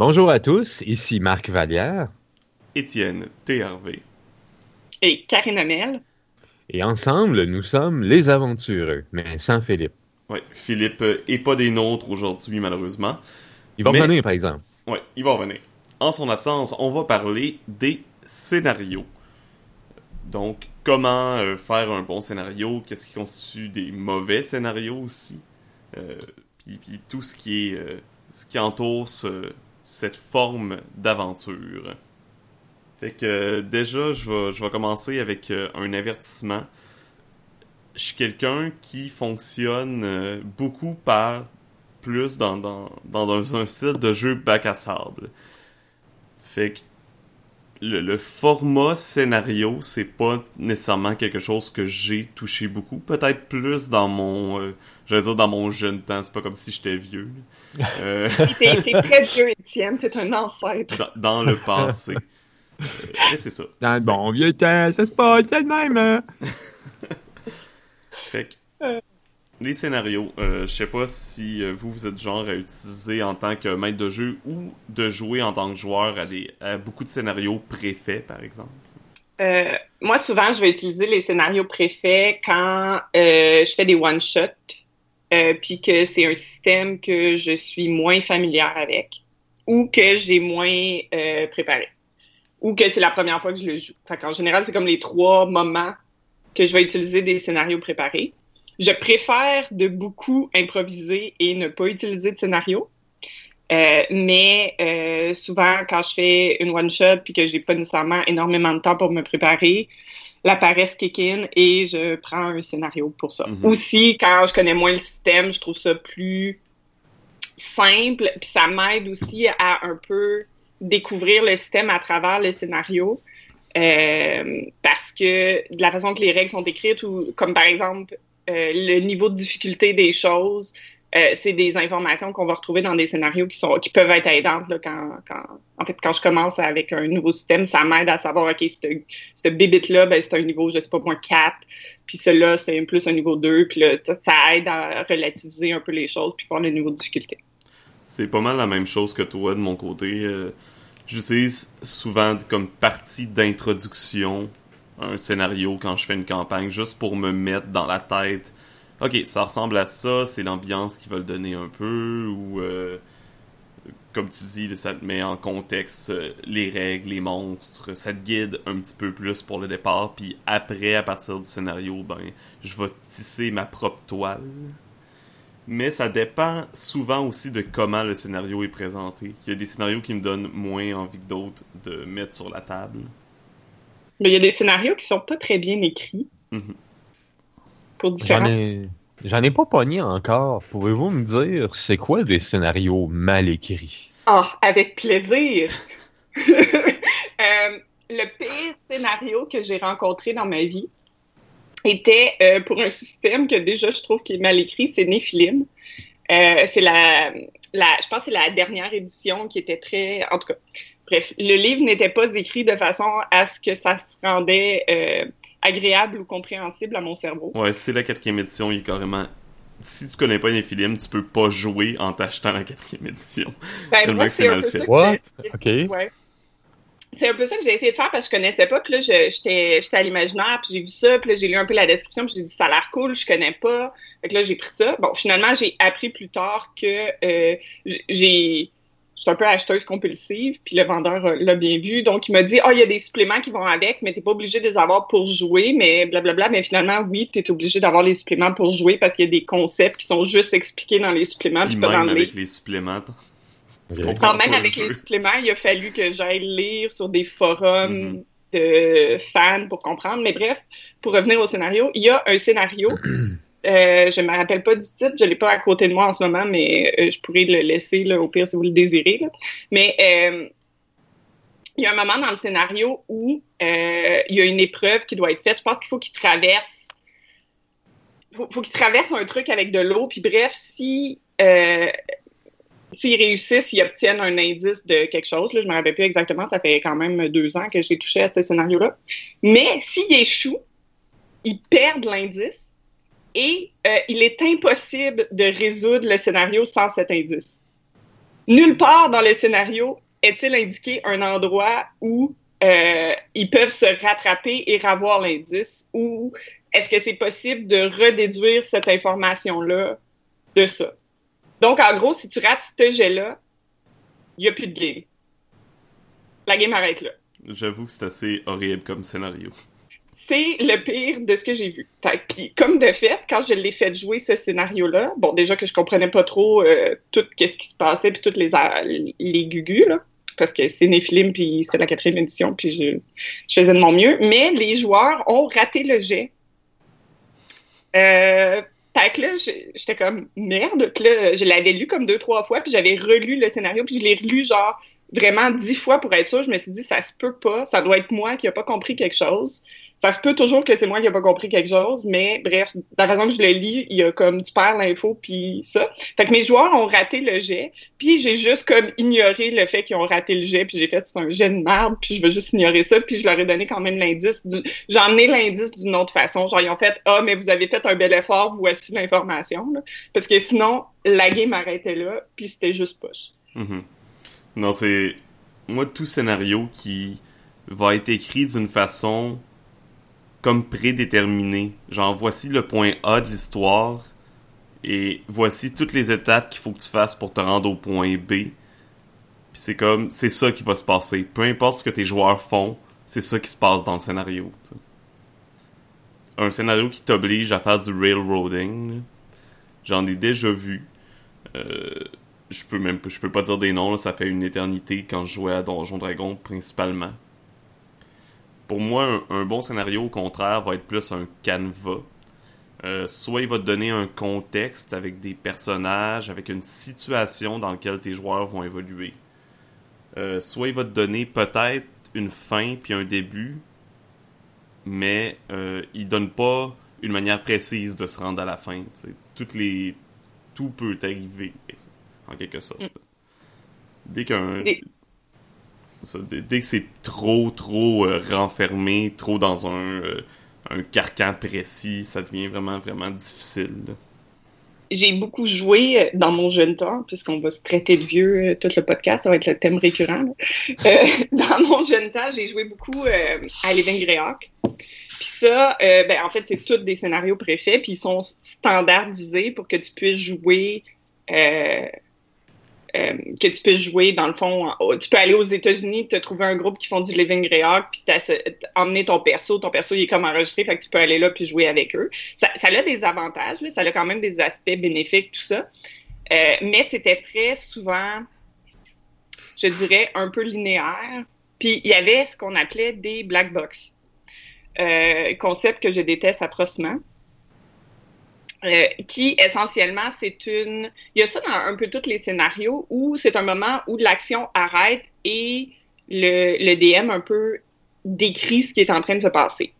Bonjour à tous, ici Marc Vallière. Étienne TRV. Et Karine Amel. Et ensemble, nous sommes les aventureux, mais sans Philippe. Oui, Philippe est pas des nôtres aujourd'hui, malheureusement. Il va revenir, par exemple. Oui, il va revenir. En son absence, on va parler des scénarios. Donc, comment euh, faire un bon scénario, qu'est-ce qui constitue des mauvais scénarios aussi, euh, puis, tout ce qui est euh, ce qui entoure cette forme d'aventure. Fait que déjà, je vais, je commencer avec un avertissement. Je suis quelqu'un qui fonctionne beaucoup par plus dans, dans, dans un style de jeu bac à sable. Fait que le, format scénario, c'est pas nécessairement quelque chose que j'ai touché beaucoup. Peut-être plus dans mon, euh, j'allais dire dans mon jeune temps. C'est pas comme si j'étais vieux. Euh... t'es, très vieux, Étienne. T'es un ancêtre. Dans, le passé. euh, c'est ça. Dans le bon vieux temps, ça se passe, c'est le même. Hein? fait que, euh les scénarios, euh, je sais pas si euh, vous, vous êtes genre à utiliser en tant que maître de jeu ou de jouer en tant que joueur à, des, beaucoup de scénarios préfaits, par exemple. Euh, moi, souvent, je vais utiliser les scénarios préfaits quand je fais des one-shots, puis que c'est un système que je suis moins familière avec ou que j'ai moins préparé ou que c'est la première fois que je le joue. en général, c'est comme les trois moments que je vais utiliser des scénarios préparés. Je préfère de beaucoup improviser et ne pas utiliser de scénario. Euh, mais euh, souvent, quand je fais une one-shot puis que j'ai pas nécessairement énormément de temps pour me préparer, la paresse kick in et je prends un scénario pour ça. Mm-hmm. Aussi, quand je connais moins le système, je trouve ça plus simple, puis ça m'aide aussi à un peu découvrir le système à travers le scénario. Euh, parce que de la façon que les règles sont écrites, ou comme par exemple, euh, le niveau de difficulté des choses, euh, c'est des informations qu'on va retrouver dans des scénarios qui sont qui peuvent être aidantes quand, quand, en fait quand je commence avec un nouveau système ça m'aide à savoir ok ce bébite là ben, c'est un niveau je sais pas moins 4 puis celui-là c'est plus un niveau 2 puis là, ça aide à relativiser un peu les choses puis voir le niveau de difficulté c'est pas mal la même chose que toi de mon côté euh, j'utilise souvent comme partie d'introduction un scénario quand je fais une campagne, juste pour me mettre dans la tête. Ok, ça ressemble à ça, c'est l'ambiance qu'ils veulent donner un peu, ou euh, comme tu dis, ça te met en contexte euh, les règles, les monstres, ça te guide un petit peu plus pour le départ, puis après, à partir du scénario, ben, je vais tisser ma propre toile. Mais ça dépend souvent aussi de comment le scénario est présenté. Il y a des scénarios qui me donnent moins envie que d'autres de mettre sur la table. Mais il y a des scénarios qui sont pas très bien écrits. Mhm. Pour différents. J'en ai, pas pogné encore. Pouvez-vous me dire c'est quoi des scénarios mal écrits? Ah, avec plaisir! Euh, le pire scénario que j'ai rencontré dans ma vie était euh, pour un système que déjà je trouve qui est mal écrit, c'est Néphilim. Euh, c'est la, la, je pense que c'est la dernière édition qui était très, en tout cas, bref, le livre n'était pas écrit de façon à ce que ça se rendait euh, agréable ou compréhensible à mon cerveau. Ouais, c'est la quatrième édition, il est carrément si tu connais pas films, tu peux pas jouer en t'achetant la quatrième édition. Ben, moi, c'est mal fait. What? OK. Ouais. C'est un peu ça que j'ai essayé de faire parce que je connaissais pas. Puis là, j'étais à l'imaginaire, puis j'ai vu ça, puis là, j'ai lu un peu la description, puis j'ai dit ça a l'air cool, je connais pas. Fait que là, j'ai pris ça. Bon, finalement, j'ai appris plus tard que euh, j'ai je suis un peu acheteuse compulsive, puis le vendeur euh, l'a bien vu. Donc, il m'a dit, oh, il y a des suppléments qui vont avec, mais t'es pas obligé de les avoir pour jouer, mais blablabla. Mais finalement, oui, tu es obligé d'avoir les suppléments pour jouer parce qu'il y a des concepts qui sont juste expliqués dans les suppléments. Puis pas même avec les suppléments. Quand même avec les suppléments, il a fallu que j'aille lire sur des forums mm-hmm. de fans pour comprendre. Mais bref, pour revenir au scénario, il y a un scénario Euh, je ne me rappelle pas du titre, je ne l'ai pas à côté de moi en ce moment, mais euh, je pourrais le laisser au pire si vous le désirez. Mais euh, il y a un moment dans le scénario où il y a une épreuve qui doit être faite. Je pense qu'il faut qu'il traverse. Faut, un truc avec de l'eau. Puis bref, si s'ils réussissent, ils obtiennent un indice de quelque chose. Je ne me rappelle plus exactement, ça fait quand même deux ans que j'ai touché à ce scénario-là. Mais s'ils échouent, ils perdent l'indice et euh, il est impossible de résoudre le scénario sans cet indice. nulle part dans le scénario est-il indiqué un endroit où euh, ils peuvent se rattraper et revoir l'indice ou est-ce que c'est possible de redéduire cette information-là de ça? Donc, en gros, si tu rates ce jet-là, il n'y a plus de game. La game arrête là. J'avoue que c'est assez horrible comme scénario. C'est le pire de ce que j'ai vu. Comme de fait, quand je l'ai fait jouer ce scénario-là, bon, déjà que je comprenais pas trop euh, tout ce qui se passait, puis toutes les, les gugus, là, parce que c'est Néphilim, puis c'était la quatrième édition, puis je, faisais de mon mieux. Mais les joueurs ont raté le jet. Euh, que là, j'étais comme merde. Là, je l'avais lu comme deux, trois fois, puis j'avais relu le scénario, puis je l'ai relu genre vraiment dix fois pour être sûr. Je me suis dit, ça se peut pas, ça doit être moi qui a pas compris quelque chose ça se peut toujours que c'est moi qui n'ai pas compris quelque chose, mais bref, la façon que je le lis, il y a comme tu perds l'info puis ça. Fait que mes joueurs ont raté le jet, puis j'ai juste comme ignoré le fait qu'ils ont raté le jet, puis j'ai fait c'est un jet de merde, puis je veux juste ignorer ça, puis je leur ai donné quand même l'indice. J'en ai l'indice d'une autre façon. Genre ils ont fait ah mais vous avez fait un bel effort, voici l'information, parce que sinon la game arrêtait là, puis c'était juste push. Mm-hmm. Non c'est moi tout scénario qui va être écrit d'une façon comme prédéterminé. Genre, voici le point A de l'histoire et voici toutes les étapes qu'il faut que tu fasses pour te rendre au point B. Puis c'est comme, c'est ça qui va se passer. Peu importe ce que tes joueurs font, c'est ça qui se passe dans le scénario. Un scénario qui t'oblige à faire du railroading, j'en ai déjà vu. Euh, je peux même je peux pas dire des noms, ça fait une éternité quand je jouais à Donjon Dragon principalement. Pour moi, un, bon scénario, au contraire, va être plus un canevas. Euh, soit il va te donner un contexte avec des personnages, avec une situation dans laquelle tes joueurs vont évoluer. Euh, soit il va te donner peut-être une fin puis un début, mais euh, il donne pas une manière précise de se rendre à la fin. Toutes les... Tout peut arriver, en quelque sorte. Mm. Dès qu'un dès que c'est trop, trop euh, renfermé, trop dans un, euh, un, carcan précis, ça devient vraiment, vraiment difficile. J'ai beaucoup joué euh, dans mon jeune temps, puisqu'on va se traiter de vieux tout le podcast, ça va être le thème récurrent. dans mon jeune temps, j'ai joué beaucoup à Living Greyhawk. Puis ça, ben, en fait, c'est tous des scénarios préfaits, puis ils sont standardisés pour que tu puisses jouer euh, que tu peux jouer, dans le fond, tu peux aller aux États-Unis, te trouver un groupe qui font du Living Greyhawk, puis emmener ton perso. Ton perso, il est comme enregistré, fait que tu peux aller là puis jouer avec eux. Ça, a des avantages, ça a quand même des aspects bénéfiques, tout ça. Euh, mais c'était très souvent, je dirais, un peu linéaire. Puis il y avait ce qu'on appelait des black box. Euh, concept que je déteste atrocement. Euh, qui essentiellement c'est une. Il y a ça dans un peu tous les scénarios où c'est un moment où l'action arrête et le, le, DM un peu décrit ce qui est en train de se passer.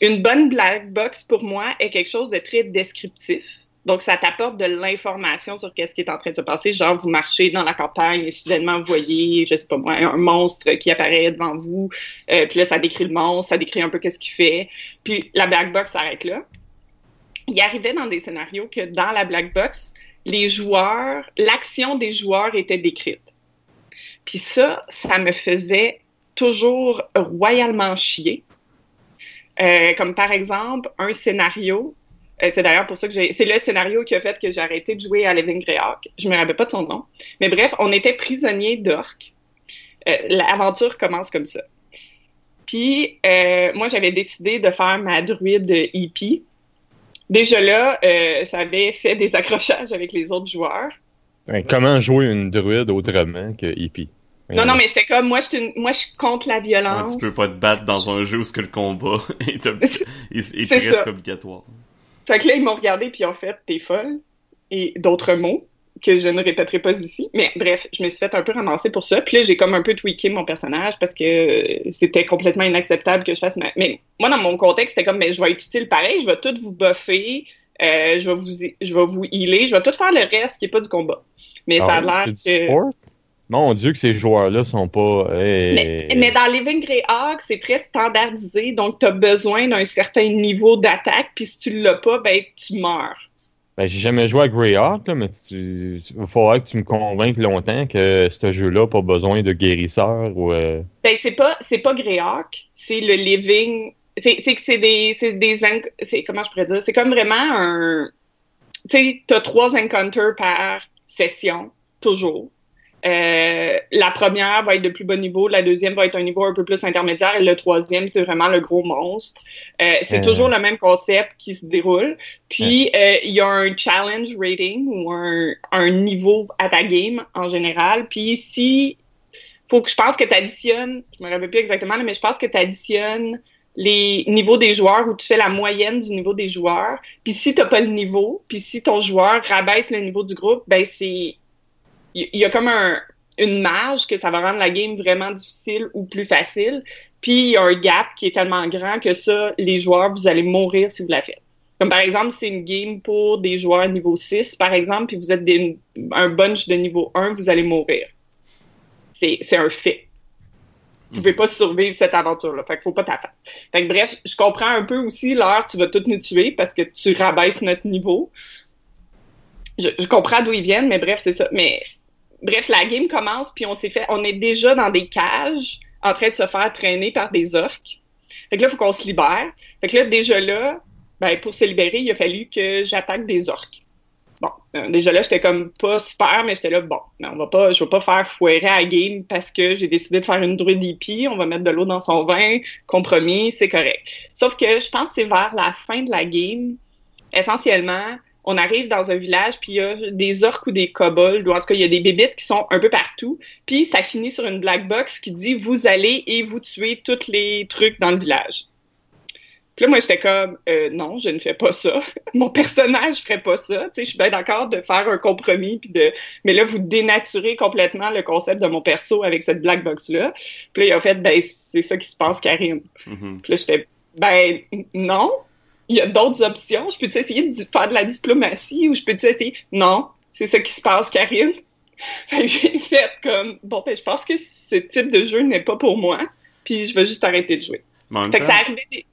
Une bonne black box pour moi est quelque chose de très descriptif. Donc, ça t'apporte de l'information sur qu'est-ce qui est en train de se passer. Genre, vous marchez dans la campagne et soudainement, vous voyez, je sais pas moi, un monstre qui apparaît devant vous. Euh, puis là, ça décrit le monstre, ça décrit un peu qu'est-ce qu'il fait. Puis la black box s'arrête là il arrivait dans des scénarios que dans la black box, les joueurs, l'action des joueurs était décrite. Puis ça, ça me faisait toujours royalement chier. Euh, comme par exemple, un scénario, euh, c'est d'ailleurs pour ça que j'ai, c'est le scénario qui a fait que j'ai arrêté de jouer à Living Greyhawk. Je me rappelle pas de son nom. Mais bref, on était prisonniers d'orques. Euh, l'aventure commence comme ça. Puis, moi, j'avais décidé de faire ma druide hippie déjà là, euh, ça avait fait des accrochages avec les autres joueurs. comment jouer une druide autrement que hippie? Non, non, mais j'étais comme, moi, je moi, je contre la violence. tu peux pas te battre dans un jeu où ce que le combat est, est, presque obligatoire. Fait que là, ils m'ont regardé puis en fait, t'es folle. Et d'autres mots que je ne répéterai pas ici. Mais bref, je me suis fait un peu ramasser pour ça. Puis là, j'ai comme un peu tweaké mon personnage parce que c'était complètement inacceptable que je fasse ma... Mais moi, dans mon contexte, c'était comme, mais je vais être utile pareil, je vais tout vous buffer, euh, je, vais vous, je vais vous healer, je vais tout faire le reste qui n'est pas du combat. Mais ça a ah l'air que... Mon Dieu, que ces joueurs-là sont pas. Mais, mais, dans Living Greyhawk, c'est très standardisé, donc tu as besoin d'un certain niveau d'attaque, puis si tu l'as pas, ben tu meurs. Ben, j'ai jamais joué à Greyhawk, là, mais il faudrait que tu me convainques longtemps que ce jeu-là n'a pas besoin de guérisseur ou. euh, Ben, c'est pas, c'est pas Greyhawk, c'est le living. C'est, des, des, comment je pourrais dire? C'est comme vraiment un, tu sais, t'as trois encounters par session, toujours. Euh, la première va être de plus bas niveau, la deuxième va être un niveau un peu plus intermédiaire et le troisième, c'est vraiment le gros monstre. Euh, c'est Euh. toujours le même concept qui se déroule. Puis, il y a un challenge rating ou un, un niveau à ta game en général. Puis, si faut que je pense que tu additionnes, je me rappelle plus exactement, mais je pense que tu additionnes les niveaux des joueurs ou tu fais la moyenne du niveau des joueurs. Puis si t'as pas le niveau, puis si ton joueur rabaisse le niveau du groupe, ben c'est il y, y a comme un une marge que ça va rendre la game vraiment difficile ou plus facile. Puis il y a un gap qui est tellement grand que ça, les joueurs, vous allez mourir si vous la faites. Comme par exemple, c'est une game pour des joueurs niveau 6, par exemple, puis vous êtes des- un bunch de niveau 1, vous allez mourir. C'est un fait. Vous pouvez pas survivre cette aventure-là. Fait qu'il faut pas t'attendre. Fait que bref, je comprends un peu aussi l'heure tu vas toutes nous tuer parce que tu rabaisses notre niveau. Je, je comprends d'où ils viennent, mais bref, c'est ça. Mais bref, la game commence, puis on s'est fait. On est déjà dans des cages en train de se faire traîner par des orques. Fait que là, il faut qu'on se libère. Fait que là, déjà là, ben, pour se libérer, il a fallu que j'attaque des orques. Bon, euh, déjà là, j'étais comme pas super, mais j'étais là, bon, mais on va pas, je vais pas faire foirer à la game parce que j'ai décidé de faire une druide hippie, on va mettre de l'eau dans son vin, compromis, c'est correct. Sauf que je pense que c'est vers la fin de la game, essentiellement, on arrive dans un village, puis il y a des orques ou des kobolds, ou en tout cas, il y a des bébites qui sont un peu partout, puis ça finit sur une black box qui dit « Vous allez et vous tuez tous les trucs dans le village ». Puis là, moi, j'étais comme, euh, non, je ne fais pas ça. Mon personnage ferait pas ça. Tu sais, je suis bien d'accord de faire un compromis, puis de, mais là, vous dénaturez complètement le concept de mon perso avec cette black box-là. Puis là, il a fait, ben, c'est ça qui se passe, Karim. Mhm. Puis là, j'étais, ben, non. Il y a d'autres options. Je peux-tu essayer de faire de la diplomatie ou je peux-tu essayer, non, c'est ça qui se passe, Karine. Fait que j'ai fait comme, bon, ben, je pense que ce type de jeu n'est pas pour moi. Puis je vais juste arrêter de jouer. Fait que ça arrivait des-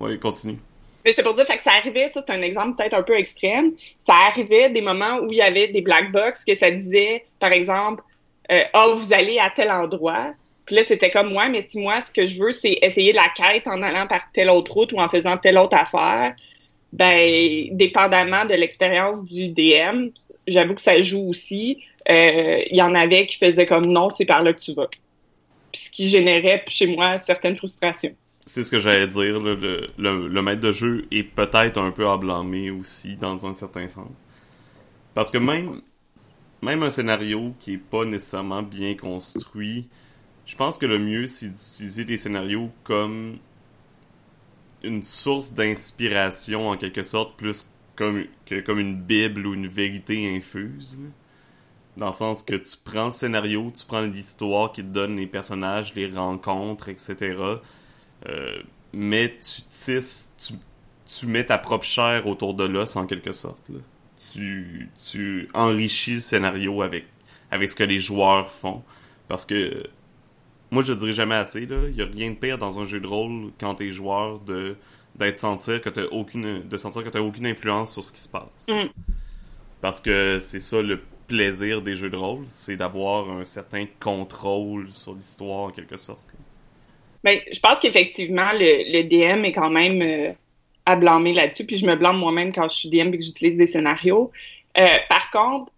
Ouais, continue. mais j'étais pour dire, fait que ça arrivait, ça c'est un exemple peut-être un peu extrême, ça arrivait des moments où il y avait des black box que ça disait, par exemple, euh, ah, vous allez à tel endroit. Puis là, c'était comme, ouais, mais si moi, ce que je veux, c'est essayer la quête en allant par telle autre route ou en faisant telle autre affaire, ben, dépendamment de l'expérience du DM, j'avoue que ça joue aussi. Euh, Il y en avait qui faisaient comme, non, c'est par là que tu vas. Puis ce qui générait chez moi certaines frustrations. C'est ce que j'allais dire. le, le- le maître de jeu est peut-être un peu à blâmer aussi, dans un certain sens. Parce que même, même un scénario qui est pas nécessairement bien construit, je pense que le mieux, c'est d'utiliser des scénarios comme une source d'inspiration, en quelque sorte, plus comme, que comme une bible ou une vérité infuse. Dans le sens que tu prends le scénario, tu prends l'histoire qui te donne les personnages, les rencontres, etc. Euh, mais tu tisses, tu, tu mets ta propre chair autour de l'os en quelque sorte. Tu, tu enrichis le scénario avec, avec ce que les joueurs font. Parce que moi je dirais jamais assez, là. Il y a rien de pire dans un jeu de rôle quand t'es joueur de d'être sentir que t'as aucune de sentir que t'as aucune influence sur ce qui se passe. Mm. Parce que c'est ça le plaisir des jeux de rôle, c'est d'avoir un certain contrôle sur l'histoire en quelque sorte. Ben, je pense qu'effectivement, le, le DM est quand même euh, à blâmer là-dessus. Puis je me blâme moi-même quand je suis DM et que j'utilise des scénarios. Euh, par contre,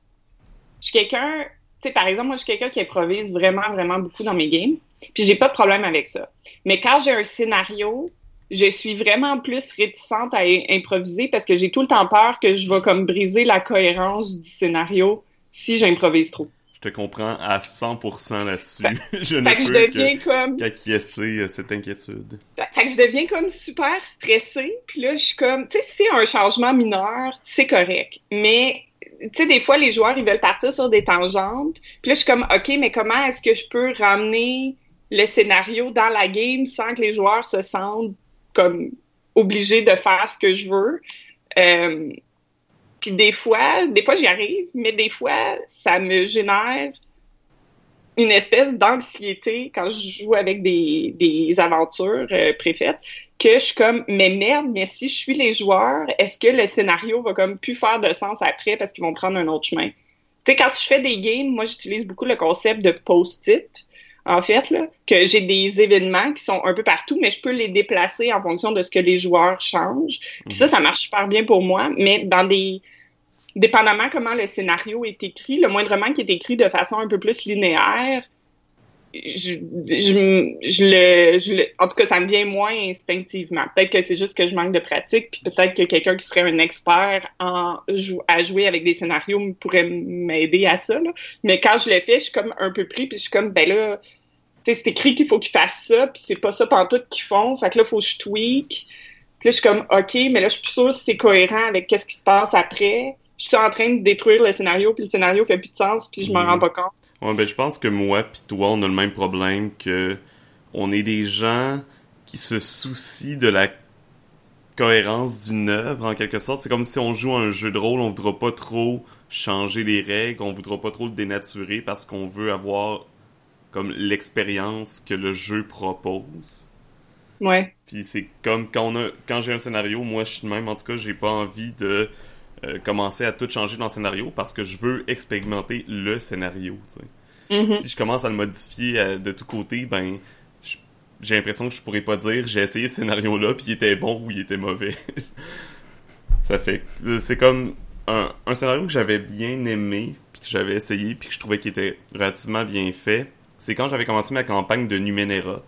je suis quelqu'un, sais, par exemple, moi, je suis quelqu'un qui improvise vraiment, vraiment beaucoup dans mes games. Puis j'ai pas de problème avec ça. Mais quand j'ai un scénario, je suis vraiment plus réticente à improviser parce que j'ai tout le temps peur que je vais comme briser la cohérence du scénario si j'improvise trop. Je te comprends à 100% là-dessus. je ne Fait que je peux deviens comme que qu'acquiescer euh, cette inquiétude. Fait que je deviens comme super stressée, puis là, je suis comme, tu sais, si c'est un changement mineur, c'est correct. Mais, tu sais, des fois, les joueurs, ils veulent partir sur des tangentes, puis là, je suis comme, OK, mais comment est-ce que je peux ramener le scénario dans la game sans que les joueurs se sentent comme obligés de faire ce que je veux? Euh, puis des fois, des fois, j'y arrive, mais des fois, ça me génère une espèce d'anxiété quand je joue avec des, des aventures euh, préfaites que je suis comme mais merde mais si je suis les joueurs est-ce que le scénario va comme plus faire de sens après parce qu'ils vont prendre un autre chemin? Tu sais quand je fais des games moi j'utilise beaucoup le concept de post-it en fait là que j'ai des événements qui sont un peu partout mais je peux les déplacer en fonction de ce que les joueurs changent. Puis ça ça marche super bien pour moi mais dans des dépendamment comment le scénario est écrit, le moindrement qui est écrit de façon un peu plus linéaire, je, le, en tout cas, ça me vient moins instinctivement. Peut-être que c'est juste que je manque de pratique, puis peut-être que quelqu'un qui serait un expert en à jouer avec des scénarios pourrait m'aider à ça. Mais quand je le fais, je suis comme un peu pris, puis je suis comme, ben là, c'est écrit qu'il faut qu'ils fassent ça, puis c'est pas ça pantoute qu'ils font. Fait que là, il faut que je tweak. Puis là, je suis comme, OK, mais là, je suis plus sûre si c'est cohérent avec qu'est-ce qui se passe après je suis en train de détruire le scénario, puis le scénario fait plus de sens, puis je m'en rends pas compte. Ouais, ben je pense que moi puis toi, on a le même problème que on est des gens qui se soucient de la cohérence d'une œuvre en quelque sorte. C'est comme si on joue à un jeu de rôle, on voudra pas trop changer les règles, on voudra pas trop le dénaturer parce qu'on veut avoir comme l'expérience que le jeu propose. Ouais. Puis c'est comme quand on a quand j'ai un scénario, moi je suis même en tout cas, j'ai pas envie de euh, commencer à tout changer dans le scénario parce que je veux expérimenter le scénario. Mm-hmm. Si je commence à le modifier euh, de tous côtés, ben j'ai l'impression que je pourrais pas dire j'ai essayé ce scénario-là puis il était bon ou il était mauvais. Ça fait c'est comme un, un, scénario que j'avais bien aimé puis que j'avais essayé puis que je trouvais qu'il était relativement bien fait. C'est quand j'avais commencé ma campagne de Numenera.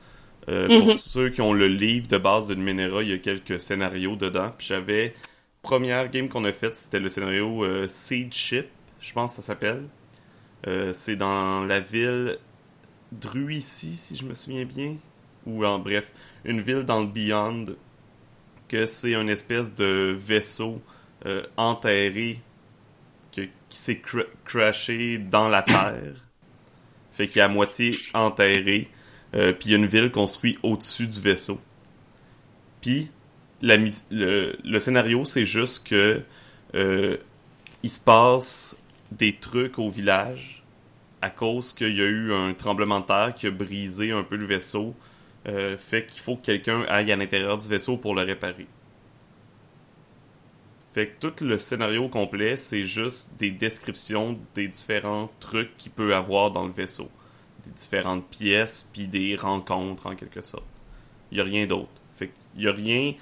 Euh, Pour Mm-hmm. ceux qui ont le livre de base de Numenera, il y a quelques scénarios dedans. Puis j'avais première game qu'on a faite, c'était le scénario euh, Seed Ship, je pense que ça s'appelle. Euh, c'est dans la ville Druici, si je me souviens bien. Ou en bref, une ville dans le Beyond, que c'est une espèce de vaisseau euh, enterré que, qui s'est cra crashé dans la terre. Fait qu'il est à moitié enterré. Euh, puis il y a une ville construite au-dessus du vaisseau. Puis le, scénario, c'est juste que euh, il se passe des trucs au village à cause qu'il y a eu un tremblement de terre qui a brisé un peu le vaisseau. Euh, fait qu'il faut que quelqu'un aille à l'intérieur du vaisseau pour le réparer. Fait que tout le scénario complet, c'est juste des descriptions des différents trucs qu'il peut avoir dans le vaisseau. Des différentes pièces, puis des rencontres en quelque sorte. Il n'y a rien d'autre. Fait qu'il n'y a rien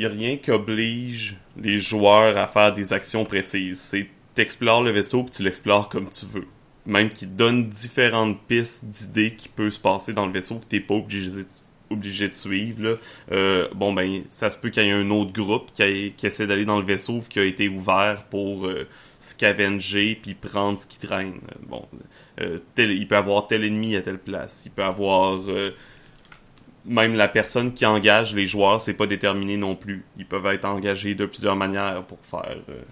n'y a rien qui oblige les joueurs à faire des actions précises. C'est t'explores le vaisseau puis tu l'explores comme tu veux. Même qu'il donne différentes pistes d'idées qui peuvent se passer dans le vaisseau que t'es pas obligé, de suivre. Euh, bon ben, ça se peut qu'il y ait un autre groupe qui, qui essaie d'aller dans le vaisseau qui a été ouvert pour euh, scavenger puis prendre ce qui traîne. Bon, euh, tel, il peut avoir tel ennemi à telle place. Il peut avoir même la personne qui engage les joueurs, c'est pas déterminé non plus. Ils peuvent être engagés de plusieurs manières pour faire euh,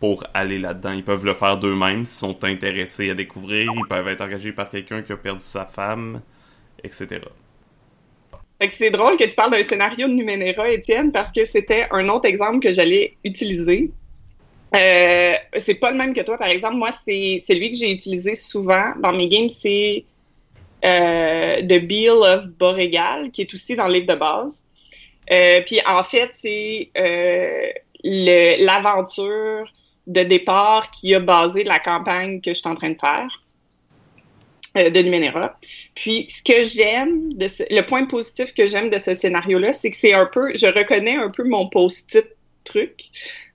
pour aller là-dedans. Ils peuvent le faire d'eux-mêmes s'ils sont intéressés à découvrir. Ils peuvent être engagés par quelqu'un qui a perdu sa femme, etc. C'est drôle que tu parles d'un scénario de Numenera, Étienne, parce que c'était un autre exemple que j'allais utiliser. Euh, c'est pas le même que toi, par exemple. Moi, c'est celui que j'ai utilisé souvent dans mes games, c'est euh, The Beal of Boregal, qui est aussi dans le livre de base. Euh, puis en fait, c'est euh, l'aventure de départ qui a basé la campagne que je suis en train de faire de Numenera. Puis ce que j'aime, de le point positif que j'aime de ce scénario-là, c'est que c'est un peu, je reconnais un peu mon post-it truc,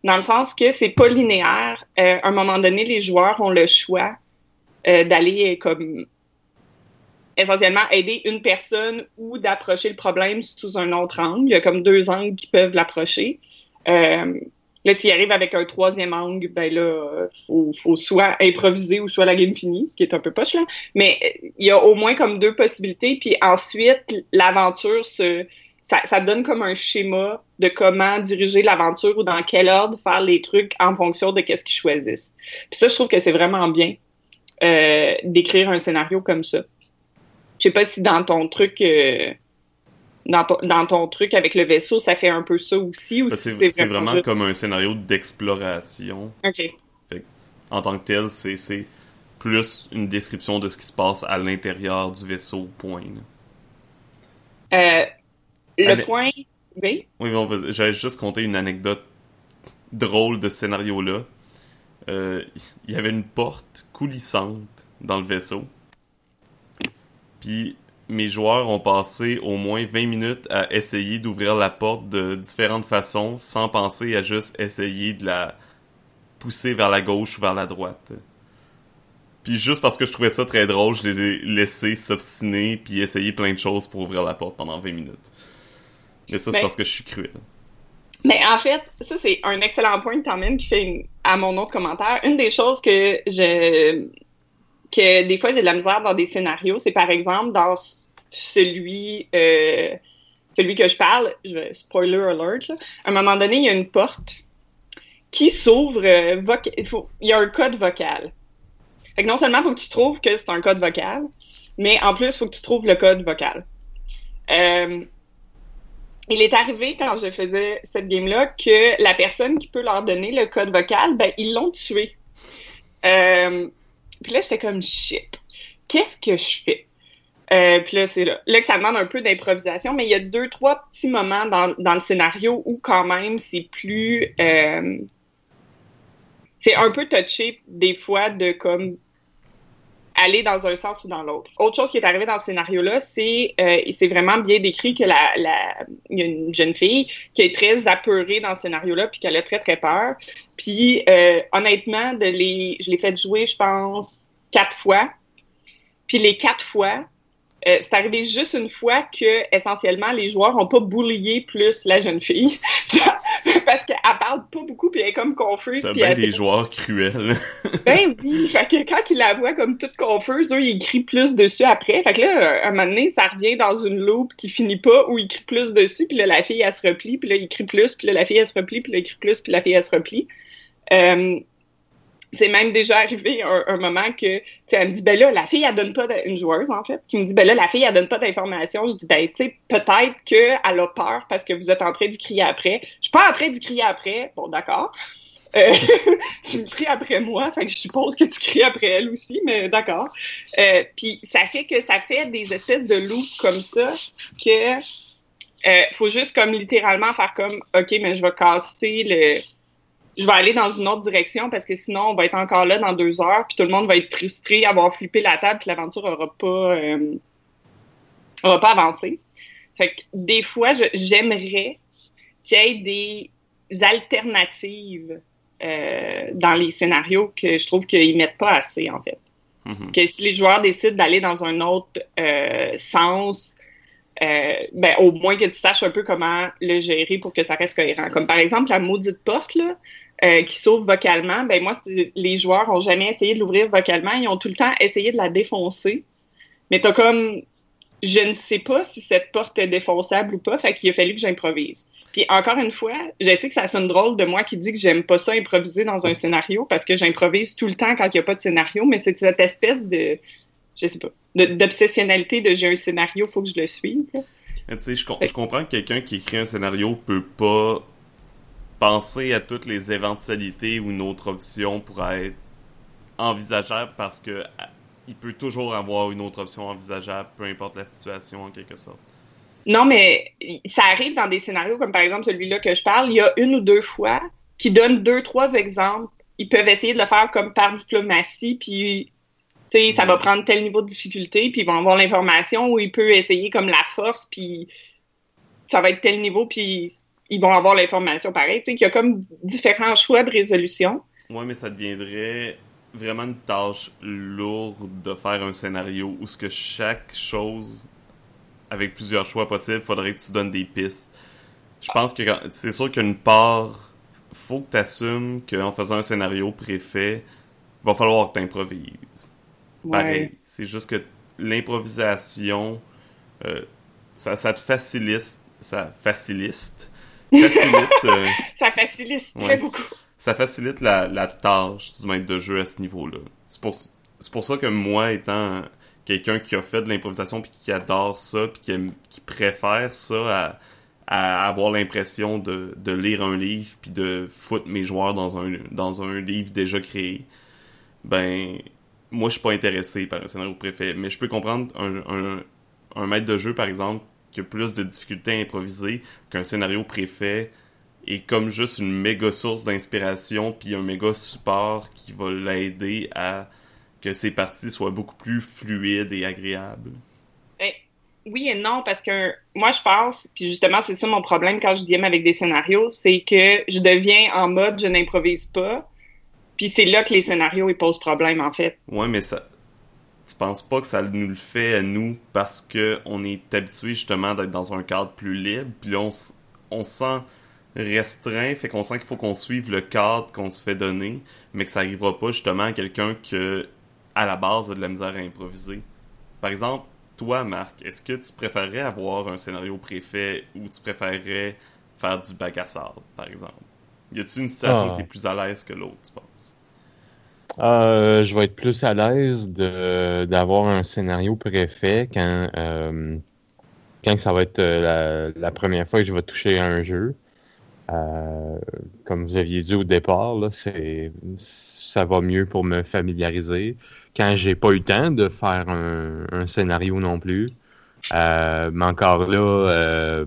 dans le sens que c'est pas linéaire. À un moment donné, les joueurs ont le choix d'aller comme essentiellement aider une personne ou d'approcher le problème sous un autre angle. Il y a comme deux angles qui peuvent l'approcher. Euh, là, s'il arrive avec un troisième angle, ben là, faut, faut soit improviser ou soit la game finie, ce qui est un peu poche, là. Mais il y a au moins comme deux possibilités. Puis ensuite, l'aventure se... Ça, ça donne comme un schéma de comment diriger l'aventure ou dans quel ordre faire les trucs en fonction de qu'est-ce qu'ils choisissent. Puis ça, je trouve que c'est vraiment bien euh, d'écrire un scénario comme ça. Je sais pas si dans ton truc, euh, dans, dans, ton truc avec le vaisseau, ça fait un peu ça aussi. Ou c'est vraiment, vraiment juste... comme un scénario d'exploration. Fait, en tant que tel, c'est plus une description de ce qui se passe à l'intérieur du vaisseau, point. Euh, le point. Oui? Oui, j'allais juste compter une anecdote drôle de ce scénario-là. Euh, il y avait une porte coulissante dans le vaisseau. Puis mes joueurs ont passé au moins 20 minutes à essayer d'ouvrir la porte de différentes façons sans penser à juste essayer de la pousser vers la gauche ou vers la droite. Puis juste parce que je trouvais ça très drôle, je l'ai laissé s'obstiner puis essayer plein de choses pour ouvrir la porte pendant 20 minutes. Mais ça, c'est parce que je suis cruel. Mais en fait, ça, c'est un excellent point que qui fait à mon autre commentaire. Une des choses que je que des fois j'ai de la misère dans des scénarios, c'est par exemple dans celui euh, celui que je parle, je, spoiler alert, à un moment donné, il y a une porte qui s'ouvre, euh, il, il, y a un code vocal. Fait non seulement il faut que tu trouves que c'est un code vocal, mais en plus, il faut que tu trouves le code vocal. Euh, il est arrivé quand je faisais cette game-là que la personne qui peut leur donner le code vocal, ben, ils l'ont tué. Euh, puis là, j'étais comme shit. Qu'est-ce que je fais? Euh, puis là, c'est là. là. que ça demande un peu d'improvisation, mais il y a deux, trois petits moments dans, dans le scénario où quand même c'est plus. Euh, c'est un peu touché des fois de comme aller dans un sens ou dans l'autre. Autre chose qui est arrivée dans ce scénario-là, c'est euh, c'est vraiment bien décrit que la, la y a une jeune fille qui est très apeurée dans ce scénario-là, puis qu'elle a très très peur. Puis euh, honnêtement, de les, je l'ai fait jouer, je pense, quatre fois. Puis les quatre fois, euh, c'est arrivé juste une fois que essentiellement les joueurs ont pas boulié plus la jeune fille parce qu'elle parle pas beaucoup puis elle est comme confuse. T'as bien des joueurs cruels. ben oui, fait que quand ils la voient comme toute confuse, eux ils crient plus dessus après. Fait que là, un moment donné, ça revient dans une loupe qui finit pas où ils crient plus dessus puis là la fille elle se replie puis là il crie plus puis là la fille elle se replie puis là il crie plus puis la fille elle se replie. Euh, c'est même déjà arrivé un, moment que, tu sais, elle me dit, ben là, la fille, elle donne pas, une joueuse, en fait, qui me dit, ben là, la fille, elle donne pas d'informations. Je dis, ben, tu sais, peut-être qu'elle a peur parce que vous êtes en train d'y crier après. Je suis pas en train d'y crier après. Bon, d'accord. Euh, tu cries après moi, fait que je suppose que tu cries après elle aussi, mais d'accord. Euh, puis ça fait que ça fait des espèces de loops comme ça que faut juste comme littéralement faire comme OK, mais je vais casser le je vais aller dans une autre direction parce que sinon, on va être encore là dans deux heures, puis tout le monde va être frustré, avoir flippé la table, puis l'aventure aura pas, euh, aura pas avancé. Fait que des fois, j'aimerais qu'il y ait des alternatives euh, dans les scénarios que je trouve qu'ils mettent pas assez, en fait. Mm-hmm. Que si les joueurs décident d'aller dans un autre euh, sens, euh, ben, au moins que tu saches un peu comment le gérer pour que ça reste cohérent. Comme par exemple la maudite porte là, euh, qui s'ouvre vocalement, ben moi, les joueurs ont jamais essayé de l'ouvrir vocalement, ils ont tout le temps essayé de la défoncer. Mais t'as comme je ne sais pas si cette porte est défonçable ou pas, fait qu'il a fallu que j'improvise. Puis encore une fois, je sais que ça sonne drôle de moi qui dit que j'aime pas ça improviser dans un scénario parce que j'improvise tout le temps quand il n'y a pas de scénario, mais c'est cette espèce de je sais pas, d'obsessionnalité de, j'ai un scénario, faut que je le suive. Tu sais, je, je, comprends que quelqu'un qui écrit un scénario peut pas penser à toutes les éventualités où une autre option pourrait être envisageable parce que il peut toujours avoir une autre option envisageable, peu importe la situation en quelque sorte. Non, mais ça arrive dans des scénarios comme par exemple celui-là que je parle, il y a une ou deux fois qui donnent deux, trois exemples. Ils peuvent essayer de le faire comme par diplomatie, puis ça va prendre tel niveau de difficulté, puis ils vont avoir l'information où il peut essayer comme la force, puis ça va être tel niveau, puis ils vont avoir l'information pareil. Tu sais, qu'il y a comme différents choix de résolution. Oui, mais ça deviendrait vraiment une tâche lourde de faire un scénario où ce que chaque chose, avec plusieurs choix possibles, faudrait que tu donnes des pistes. Je pense que c'est sûr qu'une part, faut que tu assumes qu'en faisant un scénario préfet, va falloir que tu improvises. Pareil. C'est juste que l'improvisation, euh, ça, ça te facilite, ça facilite, facilite. Euh, ça facilite très beaucoup. Ça facilite la, la tâche du maître de jeu à ce niveau-là. C'est pour, pour ça que moi, étant quelqu'un qui a fait de l'improvisation puis qui adore ça puis qui, qui préfère ça à, à avoir l'impression de, de, lire un livre puis de foutre mes joueurs dans un, dans un livre déjà créé, ben moi, je suis pas intéressé par un scénario préfet, mais je peux comprendre un, un, maître de jeu, par exemple, qui a plus de difficultés à improviser qu'un scénario préfet est comme juste une méga source d'inspiration puis un méga support qui va l'aider à que ses parties soient beaucoup plus fluides et agréables. Ben, oui et non, parce que moi, je pense, puis justement, c'est ça mon problème quand je DM avec des scénarios, c'est que je deviens en mode je n'improvise pas, puis c'est là que les scénarios ils posent problème en fait. Ouais, mais ça. Tu penses pas que ça nous le fait à nous parce que on est habitué justement d'être dans un cadre plus libre, puis là on, on sent restreint, fait qu'on sent qu'il faut qu'on suive le cadre qu'on se fait donner, mais que ça arrivera pas justement à quelqu'un que à la base a de la misère à improviser. Par exemple, toi, Marc, est-ce que tu préférerais avoir un scénario préfet ou tu préférerais faire du bac à sable, par exemple? Y a-t-il une situation où tu es plus à l'aise que l'autre, tu penses? Euh, je vais être plus à l'aise d'avoir un scénario préfet quand, euh, quand ça va être euh, la, première fois que je vais toucher à un jeu. comme vous aviez dit au départ, ça va mieux pour me familiariser. Quand j'ai pas eu le temps de faire un scénario non plus, mais encore là,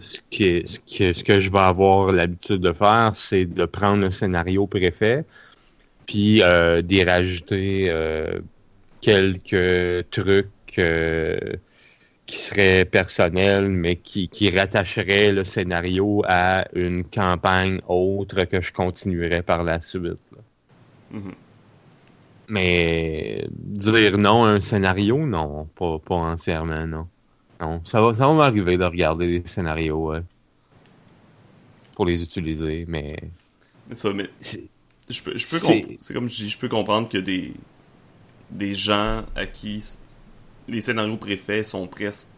ce, ce, que, je vais avoir l'habitude de faire, c'est de prendre un scénario préfet, puis euh, d'y rajouter quelques trucs qui seraient personnels, mais qui, qui rattacheraient le scénario à une campagne autre que je continuerai par la suite. Mm-hmm. Mais dire non à un scénario, non, pas, pas entièrement, non. Non, ça va, ça va m'arriver de regarder les scénarios pour les utiliser, mais. Ça, mais je peux, je peux c'est comme je dis, je peux comprendre que des des gens à qui les scénarios préfets sont presque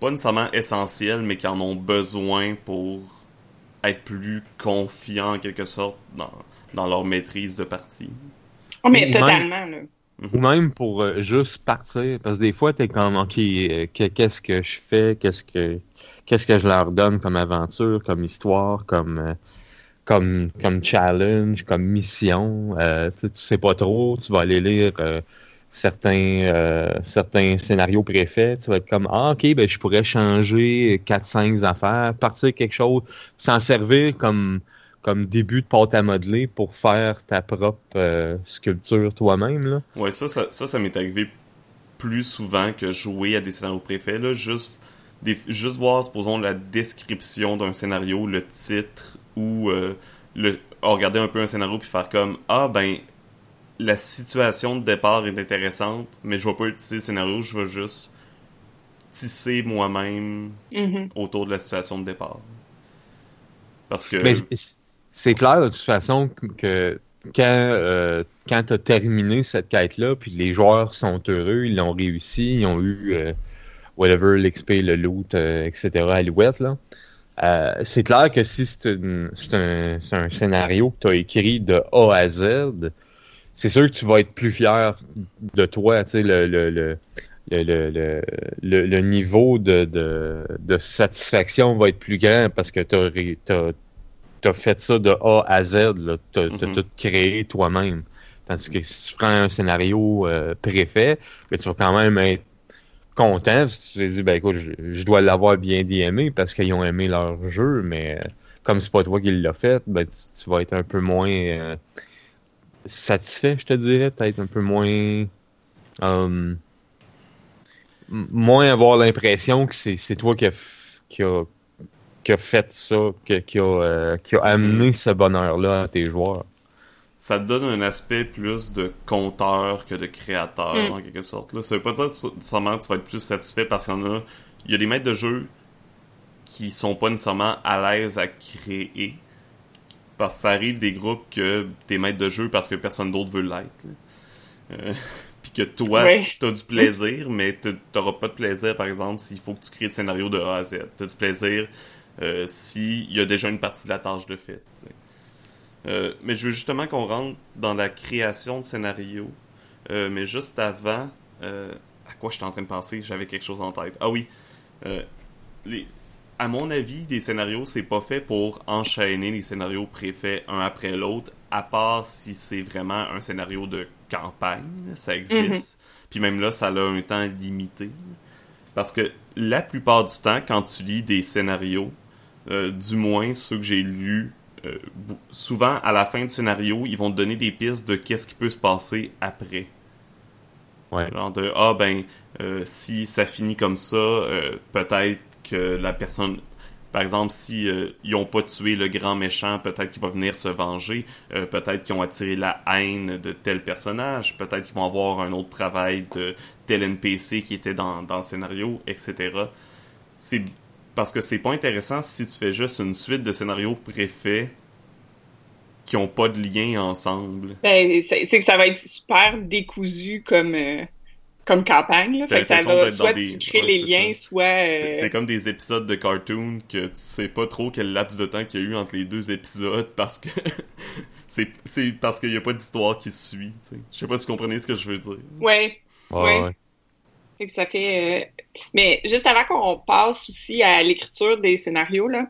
pas nécessairement essentiels, mais qui en ont besoin pour être plus confiants en quelque sorte dans, dans leur maîtrise de partie. Oh, mais totalement, là. Ou même pour euh, juste partir. Parce que des fois, t'es comme, OK, euh, qu'est-ce que je fais? Qu'est-ce que qu'est-ce que je leur donne comme aventure, comme histoire, comme, euh, comme, challenge, comme mission? tu sais pas trop. Tu vas aller lire certains, certains scénarios préfets. Tu vas être comme, ah, OK, ben, je pourrais changer 4-5 affaires, partir quelque chose, s'en servir comme comme début de pâte à modeler pour faire ta propre euh, sculpture toi-même. Ouais, ça, ça, ça, m'est arrivé plus souvent que jouer à des scénarios préfets. Là, juste, juste voir, supposons, la description d'un scénario, le titre, ou euh, le, regarder un peu un scénario puis faire comme Ah, ben, la situation de départ est intéressante, mais je vais pas utiliser le scénario, je vais juste tisser moi-même mm-hmm. autour de la situation de départ. Parce que c'est clair de toute façon que quand, euh, quand tu as terminé cette quête-là, puis les joueurs sont heureux, ils l'ont réussi, ils ont eu euh, whatever, l'XP, le loot, euh, etc. à là. Euh, c'est clair que si c'est un, un, scénario que tu as écrit de A à Z, c'est sûr que tu vas être plus fier de toi, tu sais, le, le, le le, le, le, niveau de, de, de, satisfaction va être plus grand parce que tu as, t'as fait ça de A à Z, tu as, mm-hmm. tout créé toi-même. Tandis que si tu prends un scénario euh, préfet, ben, tu vas quand même être content si tu te dis, ben écoute, je, dois l'avoir bien aimé parce qu'ils ont aimé leur jeu, mais euh, comme c'est pas toi qui l'as fait, ben, tu, vas être un peu moins euh, satisfait, je te dirais, peut-être un peu moins. moins avoir l'impression que c'est toi qui a, qui a qui a fait ça, qui, a, euh, qui a amené ce bonheur-là à tes joueurs. Ça te donne un aspect plus de conteur que de créateur, mm. en quelque sorte. Là. Ça veut pas dire que tu vas être plus satisfait parce qu'il y en a. Il y a des maîtres de jeu qui sont pas nécessairement à l'aise à créer. Parce que ça arrive des groupes que t'es maître de jeu parce que personne d'autre veut l'être. Euh, puis que toi, tu as du plaisir, mais t'auras pas de plaisir, par exemple, s'il faut que tu crées le scénario de A à Z. T'as du plaisir euh, s'il y a déjà une partie de la tâche de fait. Euh, mais je veux justement qu'on rentre dans la création de scénario. Euh, mais juste avant, à quoi j'étais en train de penser J'avais quelque chose en tête. Ah oui, les... à mon avis, des scénarios, c'est pas fait pour enchaîner les scénarios préfaits un après l'autre, à part si c'est vraiment un scénario de campagne, ça existe. Puis même là, ça a un temps limité. Parce que la plupart du temps, quand tu lis des scénarios, euh, du moins ceux que j'ai lus, euh, souvent à la fin du scénario, ils vont te donner des pistes de qu'est-ce qui peut se passer après. Ouais. Genre de ah ben euh, si ça finit comme ça, peut-être que la personne par exemple, si ils ont pas tué le grand méchant, peut-être qu'il va venir se venger. peut-être qu'ils ont attiré la haine de tel personnage. Peut-être qu'ils vont avoir un autre travail de tel NPC qui était dans, dans le scénario, etc. C'est parce que c'est pas intéressant si tu fais juste une suite de scénarios préfaits qui ont pas de lien ensemble. Ben, c'est que ça va être super décousu comme, euh, comme campagne. Fait que ça va, soit tu crées les liens, soit... Euh, c'est comme des épisodes de cartoon que tu sais pas trop quel laps de temps qu'il y a eu entre les deux épisodes parce que... c'est parce qu'il y a pas d'histoire qui se suit. Je sais pas si vous comprenez ce que je veux dire. Ouais. ouais. ouais ça fait. Euh, mais juste avant qu'on passe aussi à l'écriture des scénarios, là,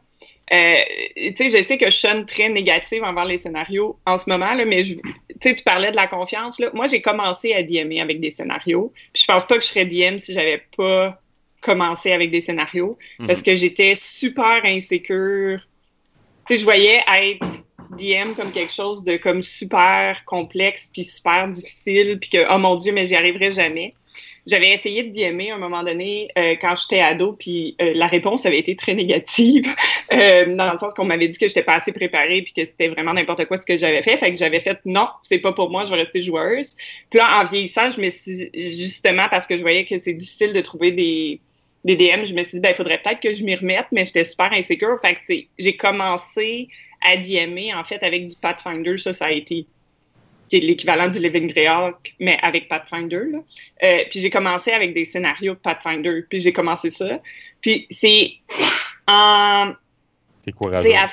euh, tu sais, je sais que je sonne très négative envers les scénarios en ce moment, là, mais tu sais, tu parlais de la confiance. Là. Moi, j'ai commencé à DMer avec des scénarios. Puis je pense pas que je serais DM si j'avais pas commencé avec des scénarios mhm. parce que j'étais super insécure. Tu sais, je voyais être DM comme quelque chose de comme super complexe puis super difficile puis que oh mon dieu mais j'y arriverai jamais j'avais essayé de DMer à un moment donné euh, quand j'étais ado, puis euh, la réponse avait été très négative, euh, dans le sens qu'on m'avait dit que j'étais pas assez préparée, puis que c'était vraiment n'importe quoi ce que j'avais fait. Fait que j'avais fait non, c'est pas pour moi, je vais rester joueuse. Puis là, en vieillissant, je me suis justement parce que je voyais que c'est difficile de trouver des DM, je me suis dit, ben, il faudrait peut-être que je m'y remette, mais j'étais super insécure. Fait que j'ai commencé à DMer, en fait, avec du Pathfinder. Été qui est l'équivalent du Living Grail, mais avec Pathfinder. Là. Euh, puis j'ai commencé avec des scénarios de Pathfinder, puis j'ai commencé ça. Puis c'est en... C'est courageux. À...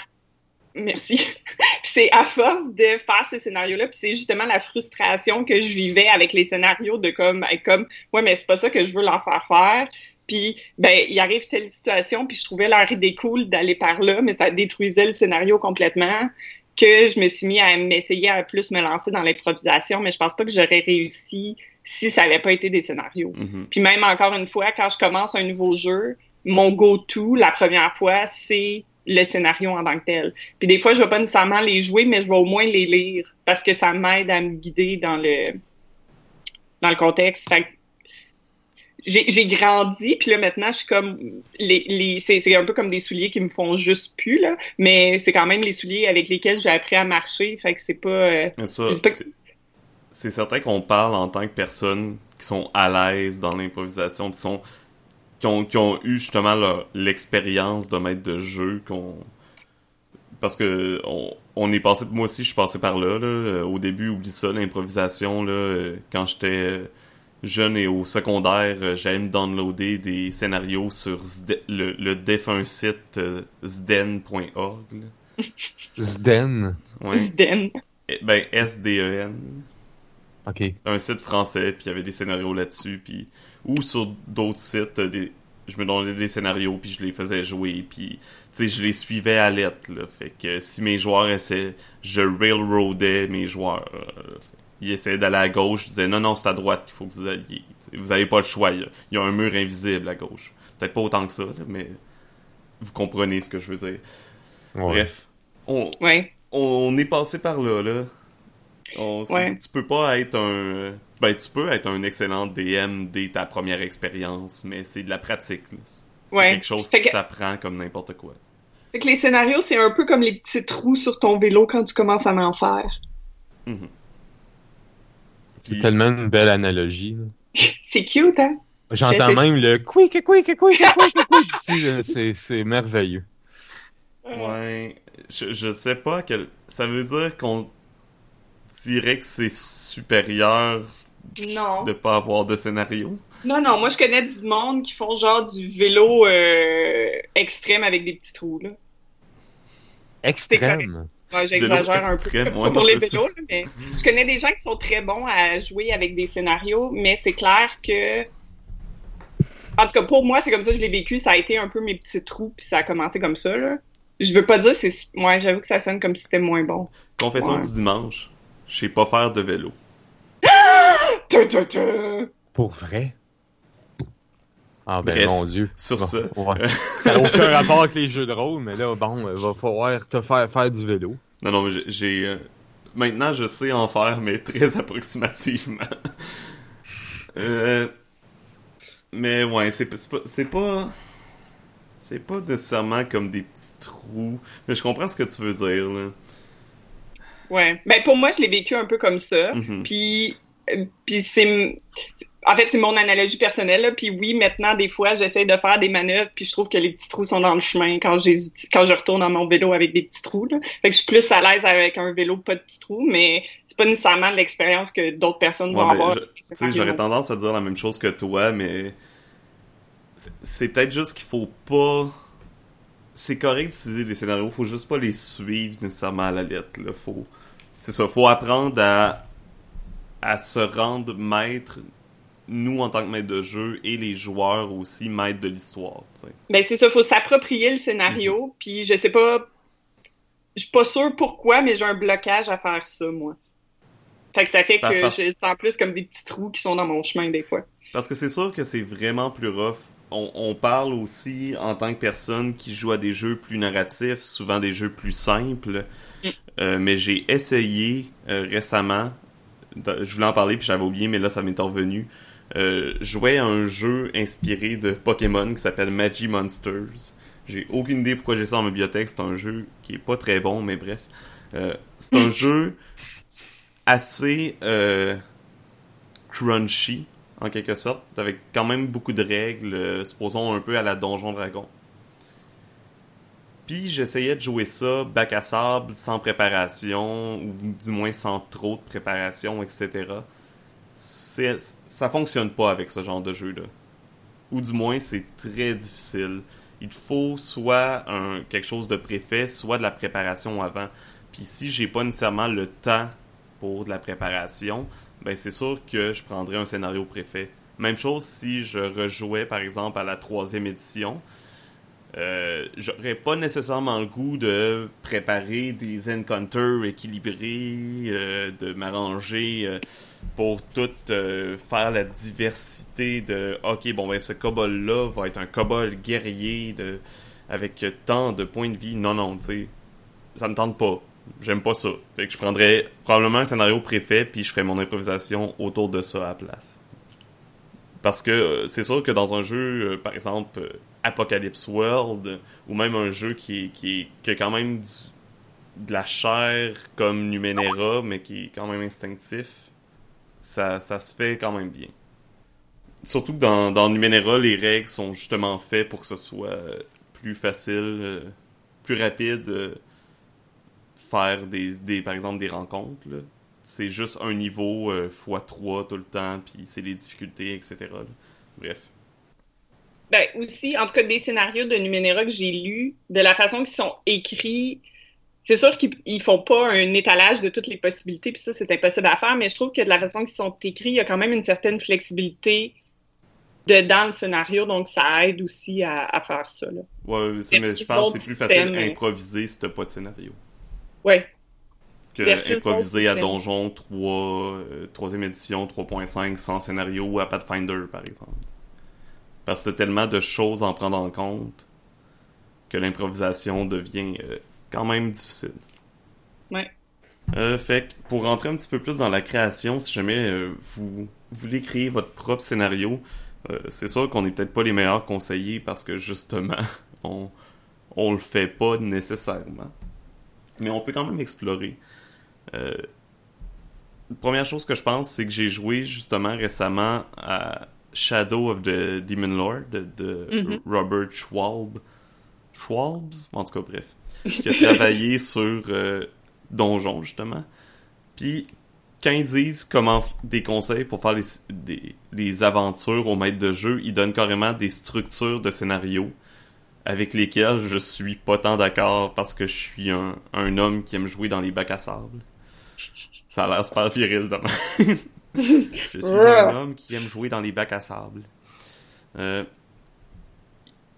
Merci. puis c'est à force de faire ces scénarios-là, puis c'est justement la frustration que je vivais avec les scénarios de comme, comme ouais, mais c'est pas ça que je veux leur faire faire. Puis, ben, il arrive telle situation, puis je trouvais leur idée cool d'aller par là, mais ça détruisait le scénario complètement que je me suis mis à m'essayer à plus me lancer dans l'improvisation, mais je pense pas que j'aurais réussi si ça n'avait pas été des scénarios. Mm-hmm. Puis même encore une fois, quand je commence un nouveau jeu, mon go-to la première fois, c'est le scénario en tant que tel. Puis des fois, je vais pas nécessairement les jouer, mais je vais au moins les lire parce que ça m'aide à me guider dans le dans le contexte. Fait j'ai grandi, puis là maintenant je suis comme les, les c'est un peu comme des souliers qui me font juste plus là, mais c'est quand même les souliers avec lesquels j'ai appris à marcher, fait que c'est pas. Euh, c'est certain qu'on parle en tant que personnes qui sont à l'aise dans l'improvisation, qui sont qui ont, qui ont eu justement l'expérience de maître de jeu qu'on parce que on, on, est passé moi aussi je suis passé par là, là au début oublie ça l'improvisation là quand j'étais jeune et au secondaire, euh, j'allais me downloader des scénarios sur le, le, défunt site euh, zden.org. Zden? Ouais. Zden. Eh, ben, S-D-E-N. OK. Un site français, puis il y avait des scénarios là-dessus, puis... Ou sur d'autres sites, euh, des... je me donnais des scénarios, puis je les faisais jouer, puis... Tu sais, je les suivais à lettre, là. Fait que si mes joueurs essaient... Je railroadais mes joueurs il essayait d'aller à gauche, il disait non, non, c'est à droite qu'il faut que vous alliez. vous n'avez pas le choix. Il y, a, un mur invisible à gauche. Peut-être pas autant que ça, mais vous comprenez ce que je veux dire. Bref, on, on est passé par là. là. Tu peux pas être un. Ben, tu peux être un excellent DM dès ta première expérience, mais c'est de la pratique. C'est quelque chose qui s'apprend comme n'importe quoi. Fait que les scénarios, c'est un peu comme les petits trous sur ton vélo quand tu commences à en faire. Mm-hmm. C'est tellement une belle analogie. c'est cute, hein? J'entends même le quick, quick, quick, quick, quick d'ici. C'est merveilleux. Ouais. Je, je sais pas quel. Ça veut dire qu'on dirait que c'est supérieur non. de pas avoir de scénario. Non, non, moi je connais du monde qui font genre du vélo euh, extrême avec des petits trous. Là. Extrême? Ouais, j'exagère un peu pour les vélos, mais je connais des gens qui sont très bons à jouer avec des scénarios, mais c'est clair que En tout cas, pour moi, c'est comme ça que je l'ai vécu. Ça a été un peu mes petits trous, puis ça a commencé comme ça, là. Je veux pas dire, c'est. Ouais, j'avoue que ça sonne comme si c'était moins bon. Confession Ouais. du dimanche, je sais pas faire de vélo. Tu, tu, tu. Pour vrai? Ah ben Bref, mon dieu. sur Bon, ça. ouais. Ça n'a aucun rapport avec les jeux de rôle, mais là, bon, il va falloir te faire faire du vélo. Non, non, mais j'ai- euh, Maintenant, je sais en faire, mais très approximativement. Euh, Mais ouais, c'est pas. C'est pas. C'est pas nécessairement comme des petits trous. Mais je comprends ce que tu veux dire, là. Ouais. Ben, pour moi, je l'ai vécu un peu comme ça. Mhm. Puis, euh, puis c'est. En fait, c'est mon analogie personnelle. là. Puis oui, maintenant, des fois, j'essaie de faire des manœuvres, puis je trouve que les petits trous sont dans le chemin quand, quand je retourne dans mon vélo avec des petits trous. Là. Fait que je suis plus à l'aise avec un vélo pas de petits trous, mais c'est pas nécessairement l'expérience que d'autres personnes vont Ouais, avoir. Tu sais, j'aurais tendance à dire la même chose que toi, mais c'est- c'est peut-être juste qu'il faut pas. C'est correct d'utiliser des scénarios, faut juste pas les suivre nécessairement à la lettre. Là. Faut... C'est ça, faut apprendre à... à se rendre maître, nous en tant que maître de jeu, et les joueurs aussi maîtres de l'histoire. Ben, c'est ça, faut s'approprier le scénario, puis je sais pas. Je suis pas sûre pourquoi, mais j'ai un blocage à faire ça, moi. Fait que ça fait que parce- je sens plus comme des petits trous qui sont dans mon chemin, des fois. Parce que c'est sûr que c'est vraiment plus rough. On, on parle aussi en tant que personne qui joue à des jeux plus narratifs, souvent des jeux plus simples. Mm. Euh, mais j'ai essayé euh, récemment, je voulais en parler puis j'avais oublié, mais là ça m'est revenu. Euh, jouer à un jeu inspiré de Pokémon qui s'appelle Magi Monsters. J'ai aucune idée pourquoi j'ai ça en bibliothèque. C'est un jeu qui est pas très bon, mais bref. Euh, c'est un jeu assez euh, crunchy en quelque sorte, avec quand même beaucoup de règles, euh, supposons un peu à la Donjon Dragon. Puis j'essayais de jouer ça bac à sable, sans préparation, ou du moins sans trop de préparation, etc. C'est, ça fonctionne pas avec ce genre de jeu-là. Ou du moins, c'est très difficile. Il faut soit quelque chose de préfet, soit de la préparation avant. Puis si j'ai pas nécessairement le temps pour de la préparation, ben c'est sûr que je prendrais un scénario préfet. Même chose si je rejouais par exemple à la troisième édition. Euh, j'aurais pas nécessairement le goût de préparer des encounters équilibrés, euh, de m'arranger euh, pour tout euh, faire la diversité de ok bon ben ce kobold là va être un kobold guerrier de avec tant de points de vie. Non non tu sais ça me tente pas. J'aime pas ça. Fait que je prendrais probablement un scénario préfet puis je ferais mon improvisation autour de ça à la place. Parce que euh, c'est sûr que dans un jeu euh, par exemple Apocalypse World ou même un jeu qui qui, qui a quand même du- de la chair comme Numenera mais qui est quand même instinctif ça, ça se fait quand même bien. Surtout que dans, dans Numenera, les règles sont justement faites pour que ce soit euh, plus facile, euh, plus rapide, euh, faire des, des, par exemple des rencontres. C'est juste un niveau euh, x3 tout le temps, puis c'est les difficultés, etc. Bref. Ben, aussi, en tout cas, des scénarios de Numenera que j'ai lus, de la façon qu'ils sont écrits, c'est sûr qu'ils ils font pas un étalage de toutes les possibilités, puis ça, c'est impossible à faire, mais je trouve que de la façon qu'ils sont écrits, il y a quand même une certaine flexibilité de, dans le scénario, donc ça aide aussi à, à faire ça. Là. Ouais, mais je pense que c'est plus facile d'improviser si t'as pas de scénario. Ouais. que Versus improviser à. Donjon 3, euh, 3e édition 3.5 sans scénario ou à Pathfinder, par exemple. Parce que t'as tellement de choses à en prendre en compte que l'improvisation devient euh, quand même difficile. Ouais. Euh, fait que pour rentrer un petit peu plus dans la création, si jamais euh, vous voulez créer votre propre scénario, euh, c'est sûr qu'on n'est peut-être pas les meilleurs conseillers parce que justement, on, on le fait pas nécessairement. Mais on peut quand même explorer. Première chose que je pense, c'est que j'ai joué justement récemment à Shadow of the Demon Lord de, de Mhm. Robert Schwalb. Schwalbs? En tout cas, bref. Qui a travaillé sur euh, Donjon, justement. Puis, quand ils disent comment des conseils pour faire les, des- les aventures au maître de jeu, ils donnent carrément des structures de scénario avec lesquelles je suis pas tant d'accord parce que je suis un, un homme qui aime jouer dans les bacs à sable. Ça a l'air super viril demain. je suis un homme qui aime jouer dans les bacs à sable. Euh,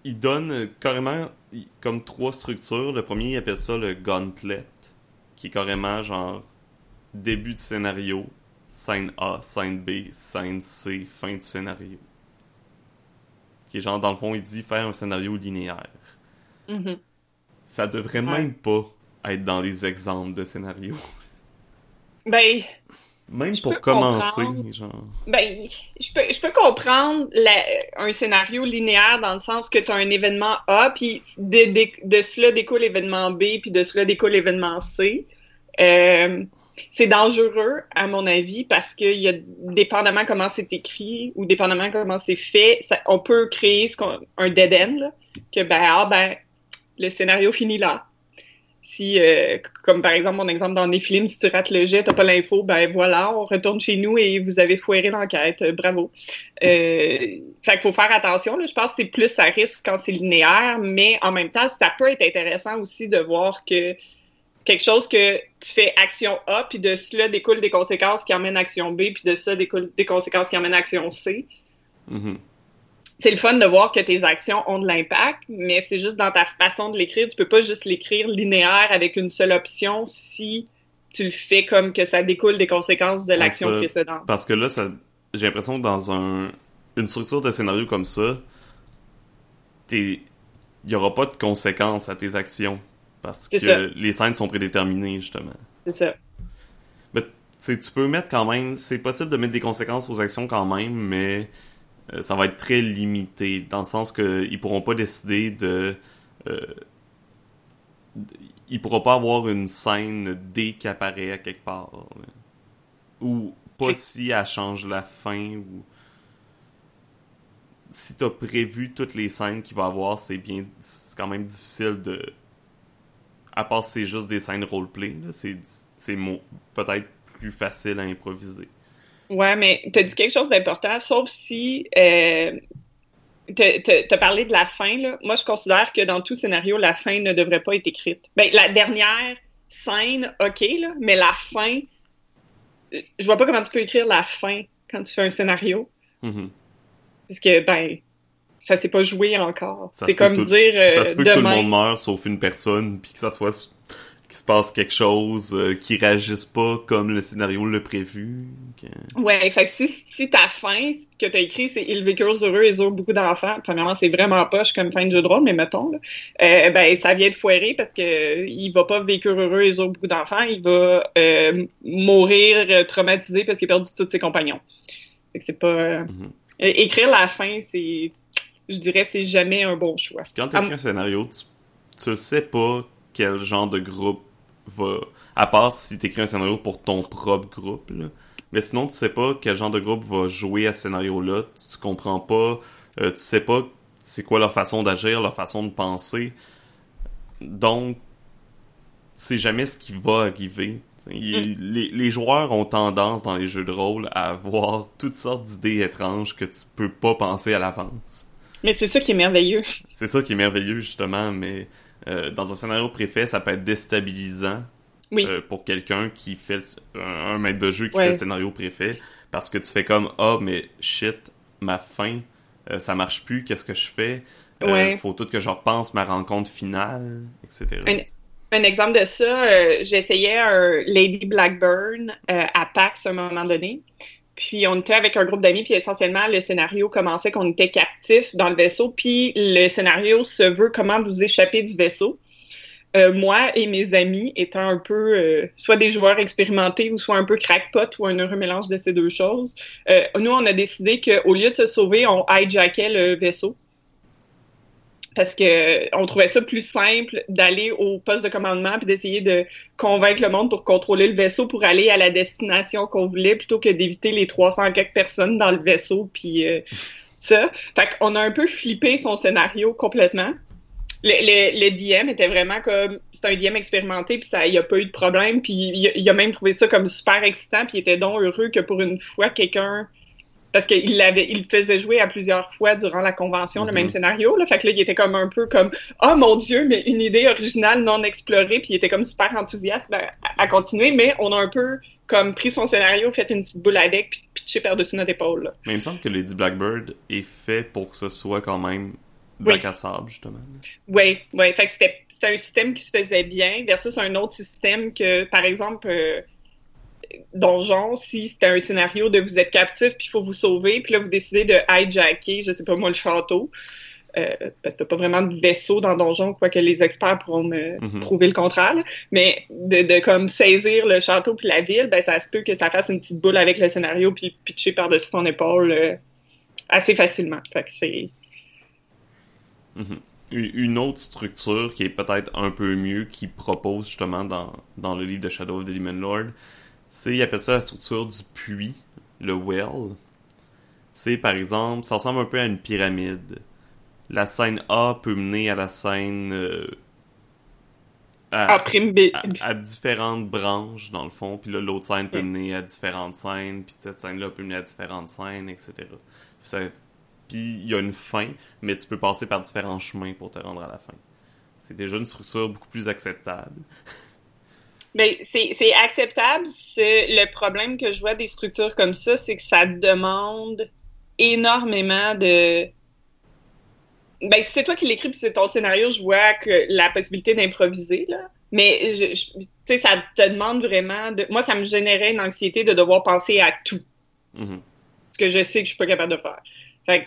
il donne carrément comme trois structures. Le premier, il appelle ça le gauntlet, qui est carrément genre début du scénario, scène A, scène B, scène C, fin du scénario. Qui est genre, dans le fond, il dit faire un scénario linéaire. Mhm. Ça devrait Ouais. même pas être dans les exemples de scénario. Ben, Même Je pour commencer, genre. Ben, je peux, je peux comprendre la- un scénario linéaire dans le sens que tu as un événement A, puis de, de, de cela découle l'événement B, puis de cela découle l'événement C. Euh, c'est dangereux, à mon avis, parce que il y a, dépendamment comment c'est écrit ou dépendamment comment c'est fait, ça- on peut créer ce qu'on- un dead end, là, que ben, ah, ben, le scénario finit là. Si, euh, comme par exemple mon exemple dans Néphilim, si tu rates le jet, t'as pas l'info, ben voilà, on retourne chez nous et vous avez foiré l'enquête. Euh, bravo. Euh, fait qu'il faut faire attention. Là. Je pense que c'est plus à risque quand c'est linéaire, mais en même temps, ça peut être intéressant aussi de voir que quelque chose que tu fais action A, puis de cela découle des conséquences qui emmènent action B, puis de ça découle des conséquences qui emmènent action C Mhm. C'est le fun de voir que tes actions ont de l'impact, mais c'est juste dans ta façon de l'écrire. Tu peux pas juste l'écrire linéaire avec une seule option si tu le fais comme que ça découle des conséquences de l'action précédente. Parce que là, ça, j'ai l'impression que dans un, une structure de scénario comme ça, il n'y aura pas de conséquences à tes actions. Parce que ça. les scènes sont prédéterminées, justement. C'est ça. Tu sais, tu peux mettre quand même, c'est possible de mettre des conséquences aux actions quand même, mais ça va être très limité, dans le sens que ils pourront pas décider de... Euh, ils pourront pas avoir une scène D qui apparaît à quelque part. là. Ou pas si elle change la fin, ou... Si t'as prévu toutes les scènes qu'il va avoir, c'est bien... C'est quand même difficile de... À part si c'est juste des scènes roleplay, c'est c'est peut-être plus facile à improviser. Ouais, mais tu as dit quelque chose d'important, sauf si euh, tu as parlé de la fin. Là. Moi, je considère que dans tout scénario, la fin ne devrait pas être écrite. Ben, la dernière scène, OK, là, mais la fin, euh, je vois pas comment tu peux écrire la fin quand tu fais un scénario. Mhm. Parce que, ben, ça s'est pas joué encore. C'est comme tout- dire ça euh, se peut que tout le monde meure sauf une personne, puis que ça soit qu'il se passe quelque chose, euh, qui réagisse pas comme le scénario l'a prévu. que- Ouais, fait que si, si ta fin, ce que t'as écrit, c'est ils vécurent heureux et ils eurent beaucoup d'enfants, premièrement, c'est vraiment poche comme fin de jeu de rôle, mais mettons, là, euh, ben, ça vient de foirer parce que euh, il va pas vécure heureux et ils eurent beaucoup d'enfants, il va euh, mourir euh, traumatisé parce qu'il a perdu tous ses compagnons. Fait que c'est pas. Mhm. Écrire la fin, c'est. Je dirais, c'est jamais un bon choix. Puis quand tu écris un scénario, tu, tu sais pas quel genre de groupe va. À part si tu écris un scénario pour ton propre groupe, là. Mais sinon, tu sais pas quel genre de groupe va jouer à ce scénario-là. Tu, tu comprends pas. euh, tu sais pas c'est quoi leur façon d'agir, leur façon de penser. Donc, tu sais jamais ce qui va arriver. Il- les, les joueurs ont tendance dans les jeux de rôle à avoir toutes sortes d'idées étranges que tu peux pas penser à l'avance. Mais c'est ça qui est merveilleux. C'est ça qui est merveilleux, justement, mais euh, dans un scénario préfet, ça peut être déstabilisant Oui. euh, pour quelqu'un qui fait le- un, un maître de jeu qui Ouais. fait le scénario préfet, parce que tu fais comme Ah, mais shit, ma fin, euh, ça marche plus, qu'est-ce que je fais? Euh, Ouais. Faut tout que je repense ma rencontre finale, etc. Un- Un exemple de ça, j'essayais un Lady Blackburn à PAX à un moment donné. Puis on était avec un groupe d'amis, puis essentiellement le scénario commençait qu'on était captifs dans le vaisseau, puis le scénario se veut comment vous échapper du vaisseau. Euh, moi et mes amis étant un peu euh, soit des joueurs expérimentés ou soit un peu crackpot ou un heureux mélange de ces deux choses, euh, nous on a décidé qu'au lieu de se sauver, on hijackait le vaisseau parce que on trouvait ça plus simple d'aller au poste de commandement puis d'essayer de convaincre le monde pour contrôler le vaisseau pour aller à la destination qu'on voulait plutôt que d'éviter les 300 quelques personnes dans le vaisseau puis euh, ça. Fait qu'on a un peu flippé son scénario complètement. Le, le, le DM était vraiment comme c'est un DM expérimenté puis ça il y a pas eu de problème puis il, a- il a même trouvé ça comme super excitant puis il était donc heureux que pour une fois quelqu'un parce qu'il l'avait, il faisait jouer à plusieurs fois durant la convention, le Mhm. même scénario. Là. Fait que là, il était comme un peu comme Oh mon Dieu, mais une idée originale non explorée, puis il était comme super enthousiaste à, à continuer, mais on a un peu comme pris son scénario, fait une petite boule avec, puis pitché par-dessus notre épaule. là. Mais il me semble que Lady Blackbird est fait pour que ce soit quand même bac à sable, justement. Oui, oui. Fait que c'était un système qui se faisait bien versus un autre système que, par exemple, euh, Donjon, si c'était un scénario de vous êtes captif puis il faut vous sauver, puis là, vous décidez de hijacker, je sais pas moi, le château. Euh, parce que t'as pas vraiment de vaisseau dans Donjon, quoique les experts pourront me Mhm. prouver le contraire. là. Mais de, de comme saisir le château puis la ville, ben ça se peut que ça fasse une petite boule avec le scénario puis pitcher par-dessus ton épaule euh, assez facilement. Fait que c'est. Mhm. Une une autre structure qui est peut-être un peu mieux, qui propose justement dans, dans le livre de Shadow of the Demon Lord, c'est, il appelle ça la structure du puits, le well. C'est par exemple, ça ressemble un peu à une pyramide. La scène A peut mener à la scène euh, à, Ah, à, à différentes branches dans le fond, puis là l'autre scène peut mener à différentes scènes, puis cette scène-là peut mener à différentes scènes, etc. Puis ça- Puis il y a une fin, mais tu peux passer par différents chemins pour te rendre à la fin. C'est déjà une structure beaucoup plus acceptable. Ben, c'est acceptable. C'est- Le problème que je vois des structures comme ça, c'est que ça demande énormément de. Ben, si c'est toi qui l'écris puis c'est ton scénario, je vois que la possibilité d'improviser, là. Mais je, je- tu sais, ça te demande vraiment de. Moi, ça me générait une anxiété de devoir penser à tout. Mhm. Ce que je sais que je suis pas capable de faire. Fait que.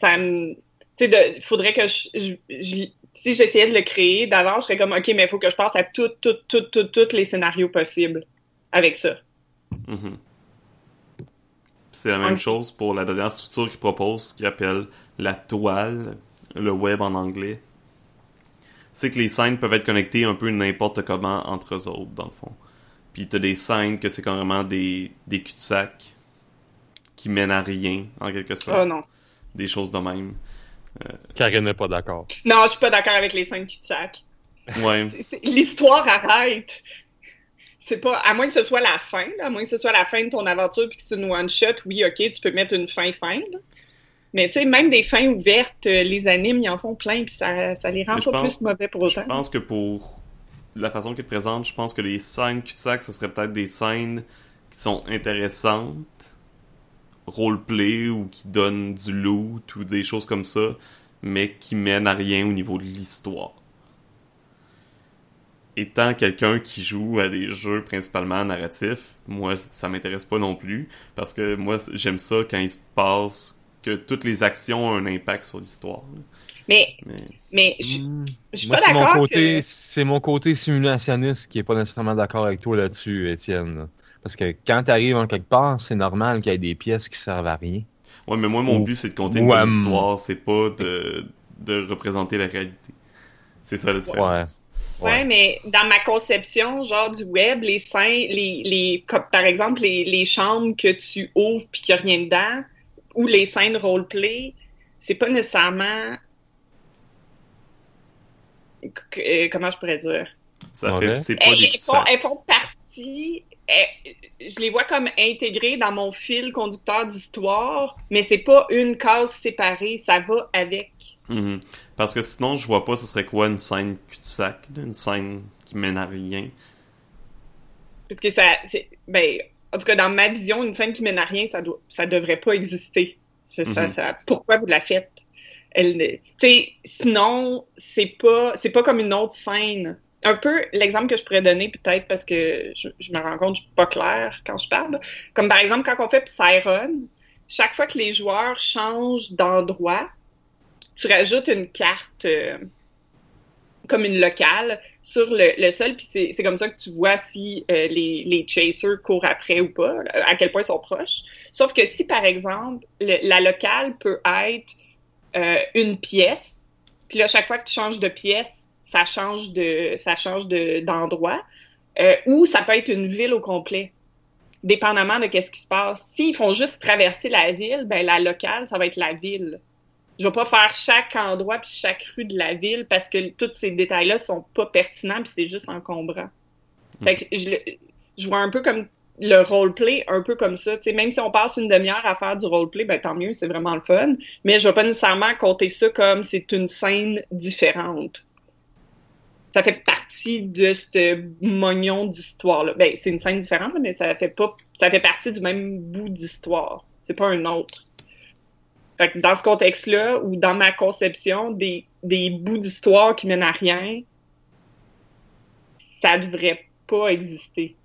Ça me. Tu sais, il faudrait que je. je- je- si j'essayais de le créer d'avance, je serais comme, OK, mais il faut que je passe à tout, tout, tout, tout, tous les scénarios possibles avec ça. Mhm. C'est la même chose pour la dernière structure qu'ils proposent, ce qu'ils appellent la toile, le web en anglais. C'est que les scènes peuvent être connectées un peu n'importe comment entre eux autres, dans le fond. Puis t'as des scènes que c'est carrément des, des cul-de-sac qui mènent à rien, en quelque sorte. Oh non. Des choses de même. Karine n'est pas d'accord. Non, je suis pas d'accord avec les scènes cul-de-sac. Ouais. L'histoire arrête. C'est pas, à moins que ce soit la fin, là, à moins que ce soit la fin de ton aventure puis que c'est une one-shot, oui, ok, tu peux mettre une fin-fin. là. Mais tu sais, même des fins ouvertes, euh, les animes, ils en font plein puis ça, ça les rend je pas pense- plus mauvais pour Je autant. pense que pour la façon qu'ils te présentent, je pense que les scènes cul-de-sac, ce serait peut-être des scènes qui sont intéressantes, roleplay ou qui donnent du loot ou des choses comme ça, mais qui mènent à rien au niveau de l'histoire. Étant quelqu'un qui joue à des jeux principalement narratifs, moi ça m'intéresse pas non plus parce que moi j'aime ça quand il se passe que toutes les actions ont un impact sur l'histoire. Mais, Mais mais je Hmm. je suis Moi, pas c'est mon d'accord côté, que... c'est mon côté simulationniste qui est pas nécessairement d'accord avec toi là-dessus, Étienne. Parce que quand t'arrives en quelque part, c'est normal qu'il y ait des pièces qui servent à rien. Ouais, mais moi, mon Ou- but, c'est de compter ou une bonne m- histoire, c'est pas de, de représenter la réalité. C'est ça la différence. Ouais, mais dans ma conception, genre du web, les scènes, les, les, comme, par exemple, les, les chambres que tu ouvres puis qu'il n'y a rien dedans, ou les scènes roleplay, c'est pas nécessairement. euh, comment je pourrais dire? Ça Ouais. fait, c'est pas Elles, des elles font, elles font partie. Je les vois comme intégrées dans mon fil conducteur d'histoire, mais c'est pas une case séparée, ça va avec. Mhm. Parce que sinon, je vois pas ce serait quoi une scène cul-de-sac, une scène qui mène à rien? Parce que ça. c'est- Ben, en tout cas, dans ma vision, une scène qui mène à rien, ça, doit, ça devrait pas exister. Ça- Mhm. ça- pourquoi vous la faites? Elle, sinon, c'est pas, c'est pas comme une autre scène. Un peu l'exemple que je pourrais donner, peut-être parce que je, me rends compte que je suis pas claire quand je parle. Comme par exemple, quand on fait Psyron, chaque fois que les joueurs changent d'endroit, tu rajoutes une carte euh, comme une locale sur le, sol, puis c'est comme ça que tu vois si euh, les, les chasers courent après ou pas, à quel point ils sont proches. Sauf que si, par exemple, le- la locale peut être euh, une pièce, puis là, chaque fois que tu changes de pièce, ça change de ça change de- d'endroit, euh, ou ça peut être une ville au complet, dépendamment de qu'est-ce qui se passe. S'ils font juste traverser la ville, ben la locale, ça va être la ville. Je vais pas faire chaque endroit puis chaque rue de la ville parce que tous ces détails-là sont pas pertinents puis c'est juste encombrant. Fait que je, vois un peu comme le roleplay, un peu comme ça. Même si on passe une demi-heure à faire du roleplay, ben tant mieux, c'est vraiment le fun. Mais je vais pas nécessairement compter ça comme c'est une scène différente. Ça fait partie de ce mognon d'histoire-là. Ben, c'est une scène différente, mais ça fait pas. Ça fait partie du même bout d'histoire. C'est pas un autre. Fait que dans ce contexte-là, ou dans ma conception, des, des bouts d'histoire qui mènent à rien, ça devrait pas exister.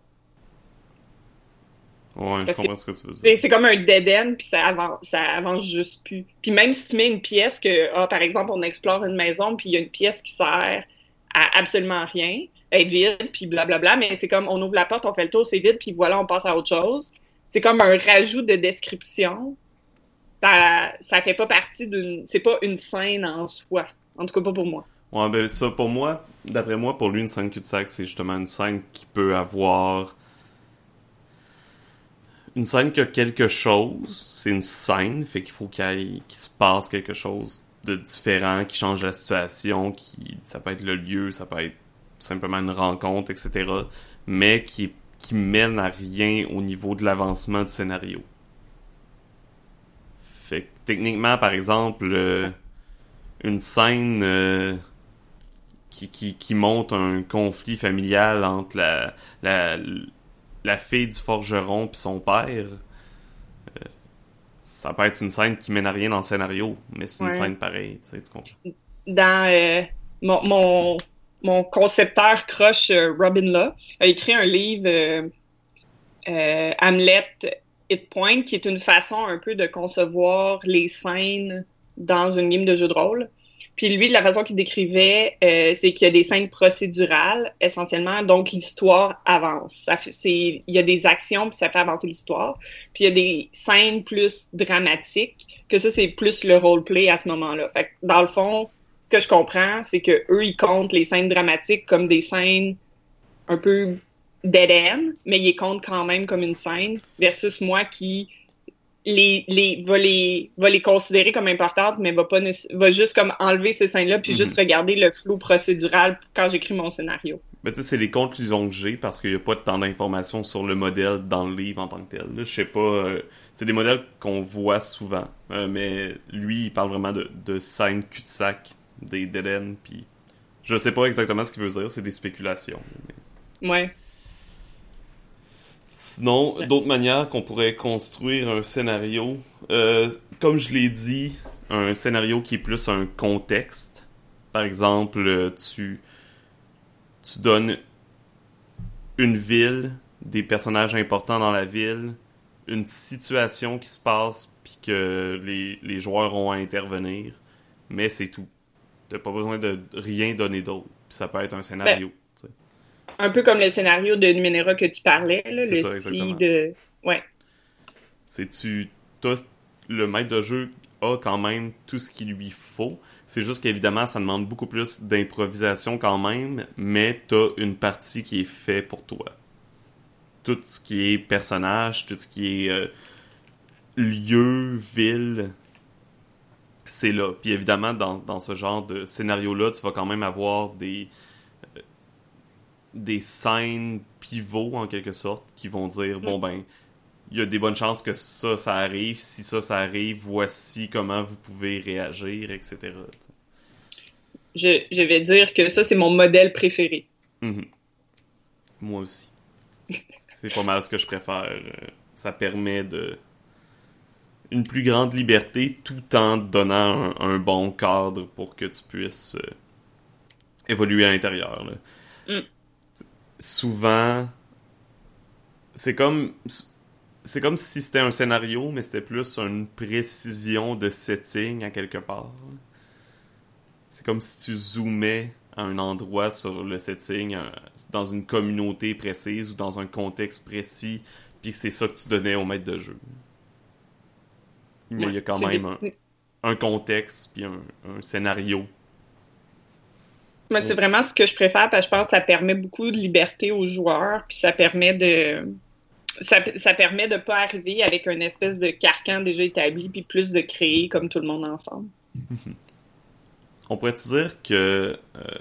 Ouais, je comprends ce que tu veux dire. C'est comme un dead end, puis ça avance, ça avance juste plus. Puis même si tu mets une pièce que, ah, par exemple, on explore une maison, puis il y a une pièce qui sert absolument rien, être vide, puis blablabla, mais c'est comme on ouvre la porte, on fait le tour, c'est vide, puis voilà, on passe à autre chose. C'est comme un rajout de description. Ça, ça fait pas partie d'une. C'est pas une scène en soi. En tout cas, pas pour moi. Ouais, ben ça, pour moi, d'après moi, pour lui, une scène cul-de-sac, c'est justement une scène qui peut avoir une scène qui a quelque chose, c'est une scène, fait qu'il faut qu'il se passe quelque chose de qui change la situation, qui ça peut être le lieu, ça peut être simplement une rencontre, etc. Mais qui, qui mène à rien au niveau de l'avancement du scénario. Fait que techniquement, par exemple, euh, une scène euh, qui, qui, monte un conflit familial entre la, fille du forgeron puis son père, ça peut être une scène qui mène à rien dans le scénario, mais c'est une scène pareille, tu, sais, tu comprends. Dans euh, mon, mon, concepteur crush euh, Robin Law a écrit un livre Hamlet Hit Point qui est une façon un peu de concevoir les scènes dans une game de jeu de rôle. Puis lui, la façon qu'il décrivait, euh, c'est qu'il y a des scènes procédurales essentiellement, donc l'histoire avance. Ça il y a des actions puis ça fait avancer l'histoire. Puis il y a des scènes plus dramatiques, que ça c'est plus le roleplay à ce moment-là. Fait que dans le fond, ce que je comprends, c'est que eux ils comptent les scènes dramatiques comme des scènes un peu dead mais ils comptent quand même comme une scène versus moi qui les, les, va, les, va les considérer comme importantes, mais va, pas, va juste comme enlever ces scènes-là, puis juste mhm. regarder le flou procédural quand j'écris mon scénario. Mais sais, c'est les conclusions que j'ai parce qu'il n'y a pas tant d'informations sur le modèle dans le livre en tant que tel. Je sais pas. Euh, c'est des modèles qu'on voit souvent, euh, mais lui, il parle vraiment de, de scènes cul-de-sac, des dead puis je sais pas exactement ce qu'il veut dire, c'est des spéculations. Ouais. Sinon, d'autres manières qu'on pourrait construire un scénario, euh, comme je l'ai dit, un scénario qui est plus un contexte. Par exemple, euh, tu, tu donnes une ville, des personnages importants dans la ville, une situation qui se passe, puis que les, les joueurs ont à intervenir, mais c'est tout. T'as pas besoin de rien donner d'autre. Puis ça peut être un scénario. Ben, un peu comme le scénario de Numenera que tu parlais, là, le ça, exactement. de... Ouais. C'est tu... Le maître de jeu a quand même tout ce qu'il lui faut. C'est juste qu'évidemment, ça demande beaucoup plus d'improvisation quand même, mais t'as une partie qui est faite pour toi. Tout ce qui est personnage, tout ce qui est euh, lieu, ville, c'est là. Puis évidemment, dans, dans ce genre de scénario-là, tu vas quand même avoir des des scènes pivots en quelque sorte qui vont dire bon mm. ben il y a des bonnes chances que ça ça arrive. Si ça ça arrive voici comment vous pouvez réagir etc je, je vais dire que ça c'est mon modèle préféré. Mm-hmm. moi aussi. C'est pas mal ce que je préfère. Euh, ça permet de une plus grande liberté tout en donnant un, bon cadre pour que tu puisses euh, évoluer à l'intérieur mm souvent, c'est comme c'est comme si c'était un scénario, mais c'était plus une précision de setting à quelque part. C'est comme si tu zoomais à un endroit sur le setting, euh, dans une communauté précise ou dans un contexte précis, puis c'est ça que tu donnais au maître de jeu. Mais il y a quand même un, contexte puis un, un scénario c'est vraiment ce que je préfère parce que je pense que ça permet beaucoup de liberté aux joueurs, puis ça permet de. Ça, ça permet de pas arriver avec une espèce de carcan déjà établi, puis plus de créer comme tout le monde ensemble. On pourrait dire que. Euh,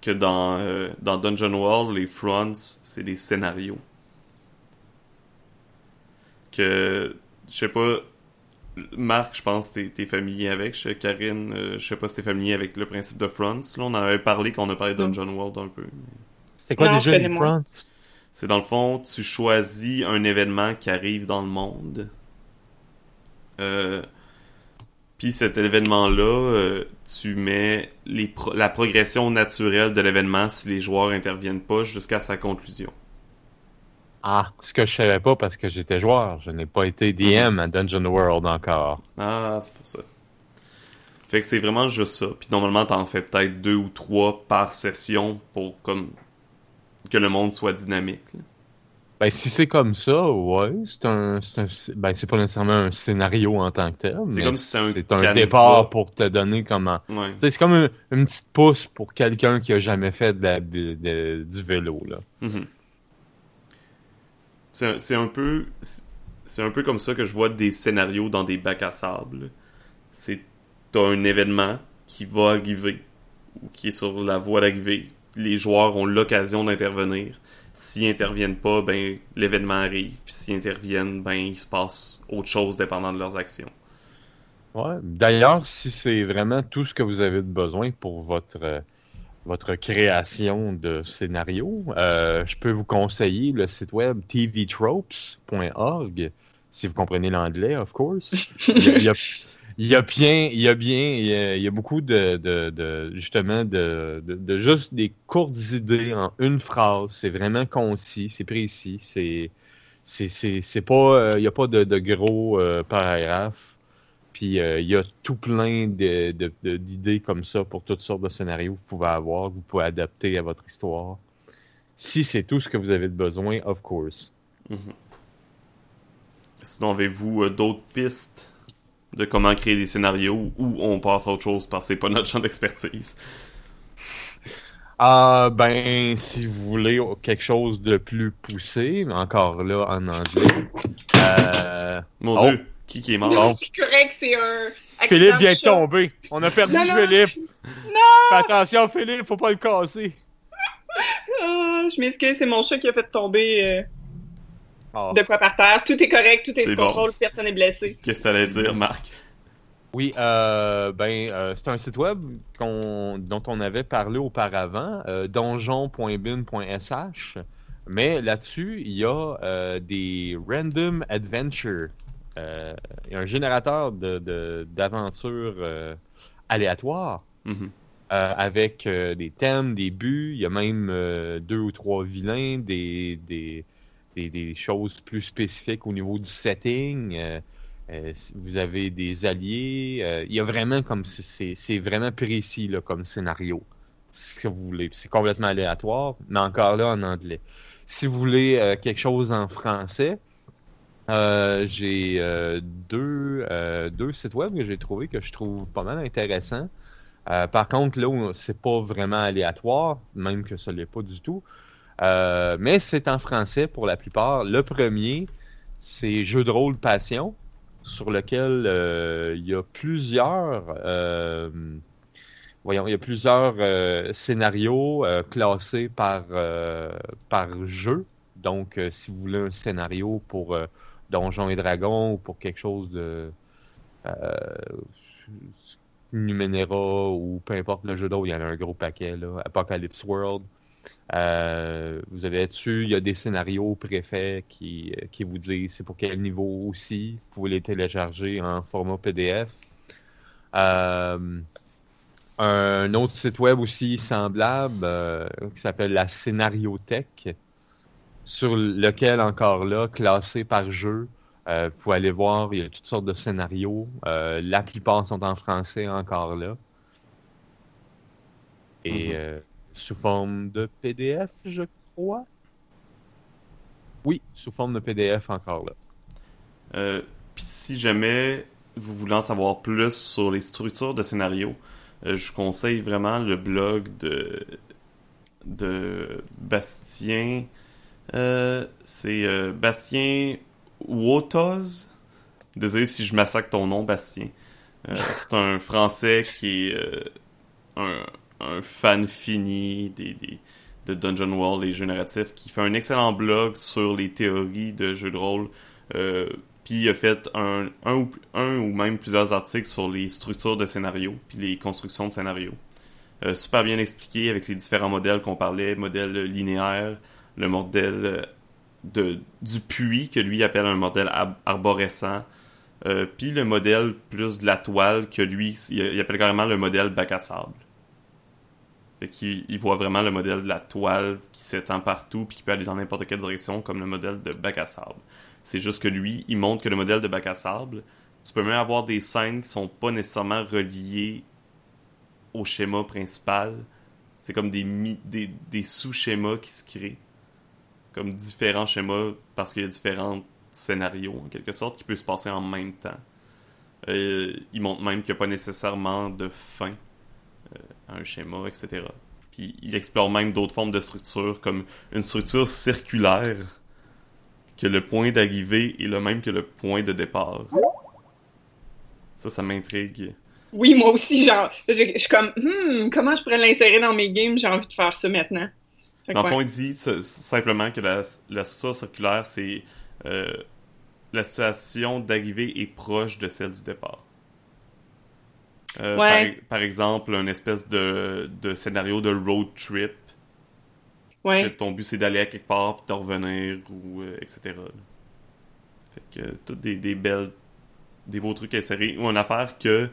que dans, euh, dans Dungeon World, les fronts, c'est des scénarios? Que. Je sais pas Marc, je pense que tu es, familier avec. Karine, euh, je sais pas si tu es familier avec le principe de fronts. Là, on en avait parlé quand on a parlé de Dungeon World un peu. C'est quoi déjà les fronts? C'est dans le fond, tu choisis un événement qui arrive dans le monde. Euh, puis cet événement-là, euh, tu mets les la progression naturelle de l'événement si les joueurs interviennent pas jusqu'à sa conclusion. Ah, ce que je savais pas parce que j'étais joueur. Je n'ai pas été DM à Dungeon World encore. Ah, c'est pour ça. Fait que c'est vraiment juste ça. Puis normalement, t'en fais peut-être deux ou trois par session pour comme que le monde soit dynamique. Ben, si c'est comme ça, ouais, c'est un, ben, c'est pas nécessairement un scénario en tant que tel. C'est comme si c'est un, départ pour te donner comment. C'est comme une, petite pousse pour quelqu'un qui a jamais fait de du vélo, là. Mm-hmm. C'est un peu, comme ça que je vois des scénarios dans des bacs à sable. C'est, un événement qui va arriver, ou qui est sur la voie d'arrivée. Les joueurs ont l'occasion d'intervenir S'ils interviennent pas, ben l'événement arrive. Puis s'ils interviennent, ben il se passe autre chose dépendant de leurs actions. Ouais. D'ailleurs, si c'est vraiment tout ce que vous avez besoin pour votre euh, votre création de scénario, euh, je peux vous conseiller le site web tvtropes.org, si vous comprenez l'anglais, of course. il, y a, bien, il y a bien, il y a, beaucoup de, justement de, de, juste des courtes idées en une phrase. C'est vraiment concis, c'est précis, c'est c'est pas, euh, il n'y a pas de, gros euh, paragraphes. Puis euh, il y a tout plein d'idées comme ça pour toutes sortes de scénarios que vous pouvez avoir, que vous pouvez adapter à votre histoire. Si c'est tout ce que vous avez besoin, of course. Mm-hmm. Sinon, avez-vous d'autres pistes de comment créer des scénarios ou on passe à autre chose parce que c'est pas notre champ d'expertise? Ah, ben, si vous voulez quelque chose de plus poussé, encore là, en anglais. Euh... Mon oh. Dieu, qui, qui est mort? c'est correct, c'est un. Philippe vient de tomber. On a perdu Philippe. Non! attention, Philippe, faut pas le casser. Ah, je m'excuse, c'est mon chat qui a fait tomber. Euh, ah. de quoi par terre. Tout est correct, tout est, sous contrôle, personne n'est blessé. Qu'est-ce que tu allais dire, Marc? Oui, euh, ben, euh, c'est un site web dont on avait parlé auparavant, euh, donjon.bin.sh. Mais là-dessus, il y a des random adventures. Il y a un générateur d'aventures de, aléatoires mm-hmm. avec des thèmes, des buts. Il y a même deux ou trois vilains, des, des des, choses plus spécifiques au niveau du setting. Euh, euh, vous avez des alliés. Euh, il y a vraiment comme c'est vraiment précis là, comme scénario. Que vous voulez. C'est complètement aléatoire, mais encore là en anglais. Si vous voulez quelque chose en français, j'ai deux, deux sites web que j'ai trouvé que je trouve pas mal intéressants. par contre, là, c'est pas vraiment aléatoire, même que ce n'est pas du tout. Euh, mais c'est en français pour la plupart. Le premier, c'est Jeu de rôle Passion, sur lequel euh, il y a plusieurs. Euh, voyons, il y a plusieurs scénarios classés par, par jeu. Donc, si vous voulez un scénario pour Donjons et Dragons ou pour quelque chose de Numenera ou peu importe le jeu d'autre, il y en a un gros paquet, là. Apocalypse World. Euh, vous avez dessus, il y a des scénarios préfets qui, euh, qui vous disent c'est pour quel niveau aussi. Vous pouvez les télécharger en format PDF. Euh, un autre site web aussi semblable qui s'appelle la Scénariothèque, sur lequel encore là, classé par jeu, vous pouvez aller voir, il y a toutes sortes de scénarios. la plupart sont en français encore là. Et mm-hmm sous forme de PDF, je crois? Oui, sous forme de PDF encore là. Euh, Puis si jamais vous voulez en savoir plus sur les structures de scénario, euh, je conseille vraiment le blog de, de Bastien. Euh, c'est euh, Bastien Wotoz. Désolé si je massacre ton nom, Bastien. c'est un Français qui est un, fan fini des, de Dungeon World, les jeux narratifs, qui fait un excellent blog sur les théories de jeux de rôle. Euh, puis il a fait un, ou, un ou même plusieurs articles sur les structures de scénario, puis les constructions de scénario. Euh, super bien expliqué avec les différents modèles qu'on parlait, modèle linéaire, le modèle de, du puits, que lui appelle un modèle arborescent, Euh, Puis le modèle plus de la toile que lui, il, appelle carrément le modèle bac à sable. Fait qu'il il voit vraiment le modèle de la toile qui s'étend partout puis qui peut aller dans n'importe quelle direction comme le modèle de bac à sable. C'est juste que lui, il montre que le modèle de bac à sable, tu peux même avoir des scènes qui sont pas nécessairement reliées au schéma principal. C'est comme des, des, des sous-schémas qui se créent. Comme différents schémas parce qu'il y a différents scénarios en quelque sorte qui peuvent se passer en même temps. Euh, il montre même qu'il n'y a pas nécessairement de fin euh, à un schéma, etc. Puis il explore même d'autres formes de structures comme une structure circulaire que le point d'arrivée est le même que le point de départ. Ça, ça m'intrigue. Oui, moi aussi, genre, je, je suis comme, hmm, comment je pourrais l'insérer dans mes games? J'ai envie de faire ça maintenant. Dans le fond, il dit simplement que la, la structure circulaire, c'est euh, la situation d'arrivée est proche de celle du départ. Euh, Ouais. par, par exemple, une espèce de, de scénario de road trip. que ton but c'est d'aller à quelque part puis de revenir ou euh, etc. Fait que toutes des, des belles des beaux trucs à insérer ou une affaire que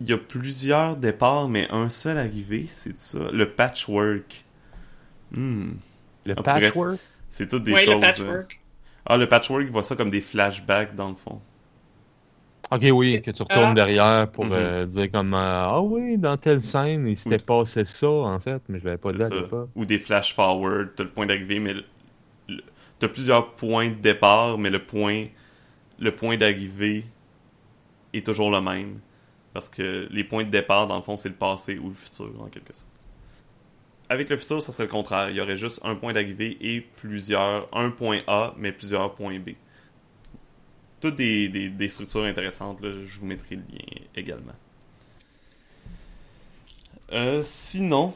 il y a plusieurs départs mais un seul arrivé c'est ça le patchwork Hmm. Le Ah, patchwork? c'est toutes des Ouais, choses le patchwork. euh, ah le patchwork il voit ça comme des flashbacks dans le fond Ok, oui, que tu retournes Ah. derrière pour Mhm. euh, dire comme euh, Ah oui, dans telle scène, il s'était passé ça, en fait, mais je l'avais pas dit à ça. l'époque. ou des flash forward t'as le point d'arrivée mais t'as plusieurs points de départ mais le point le point d'arrivée est toujours le même parce que les points de départ dans le fond c'est le passé ou le futur en quelque sorte avec le futur ça serait le contraire. Il y aurait juste un point d'arrivée et plusieurs un point A mais plusieurs points B. Toutes des, des, des structures intéressantes là, je vous mettrai le lien également. Euh, sinon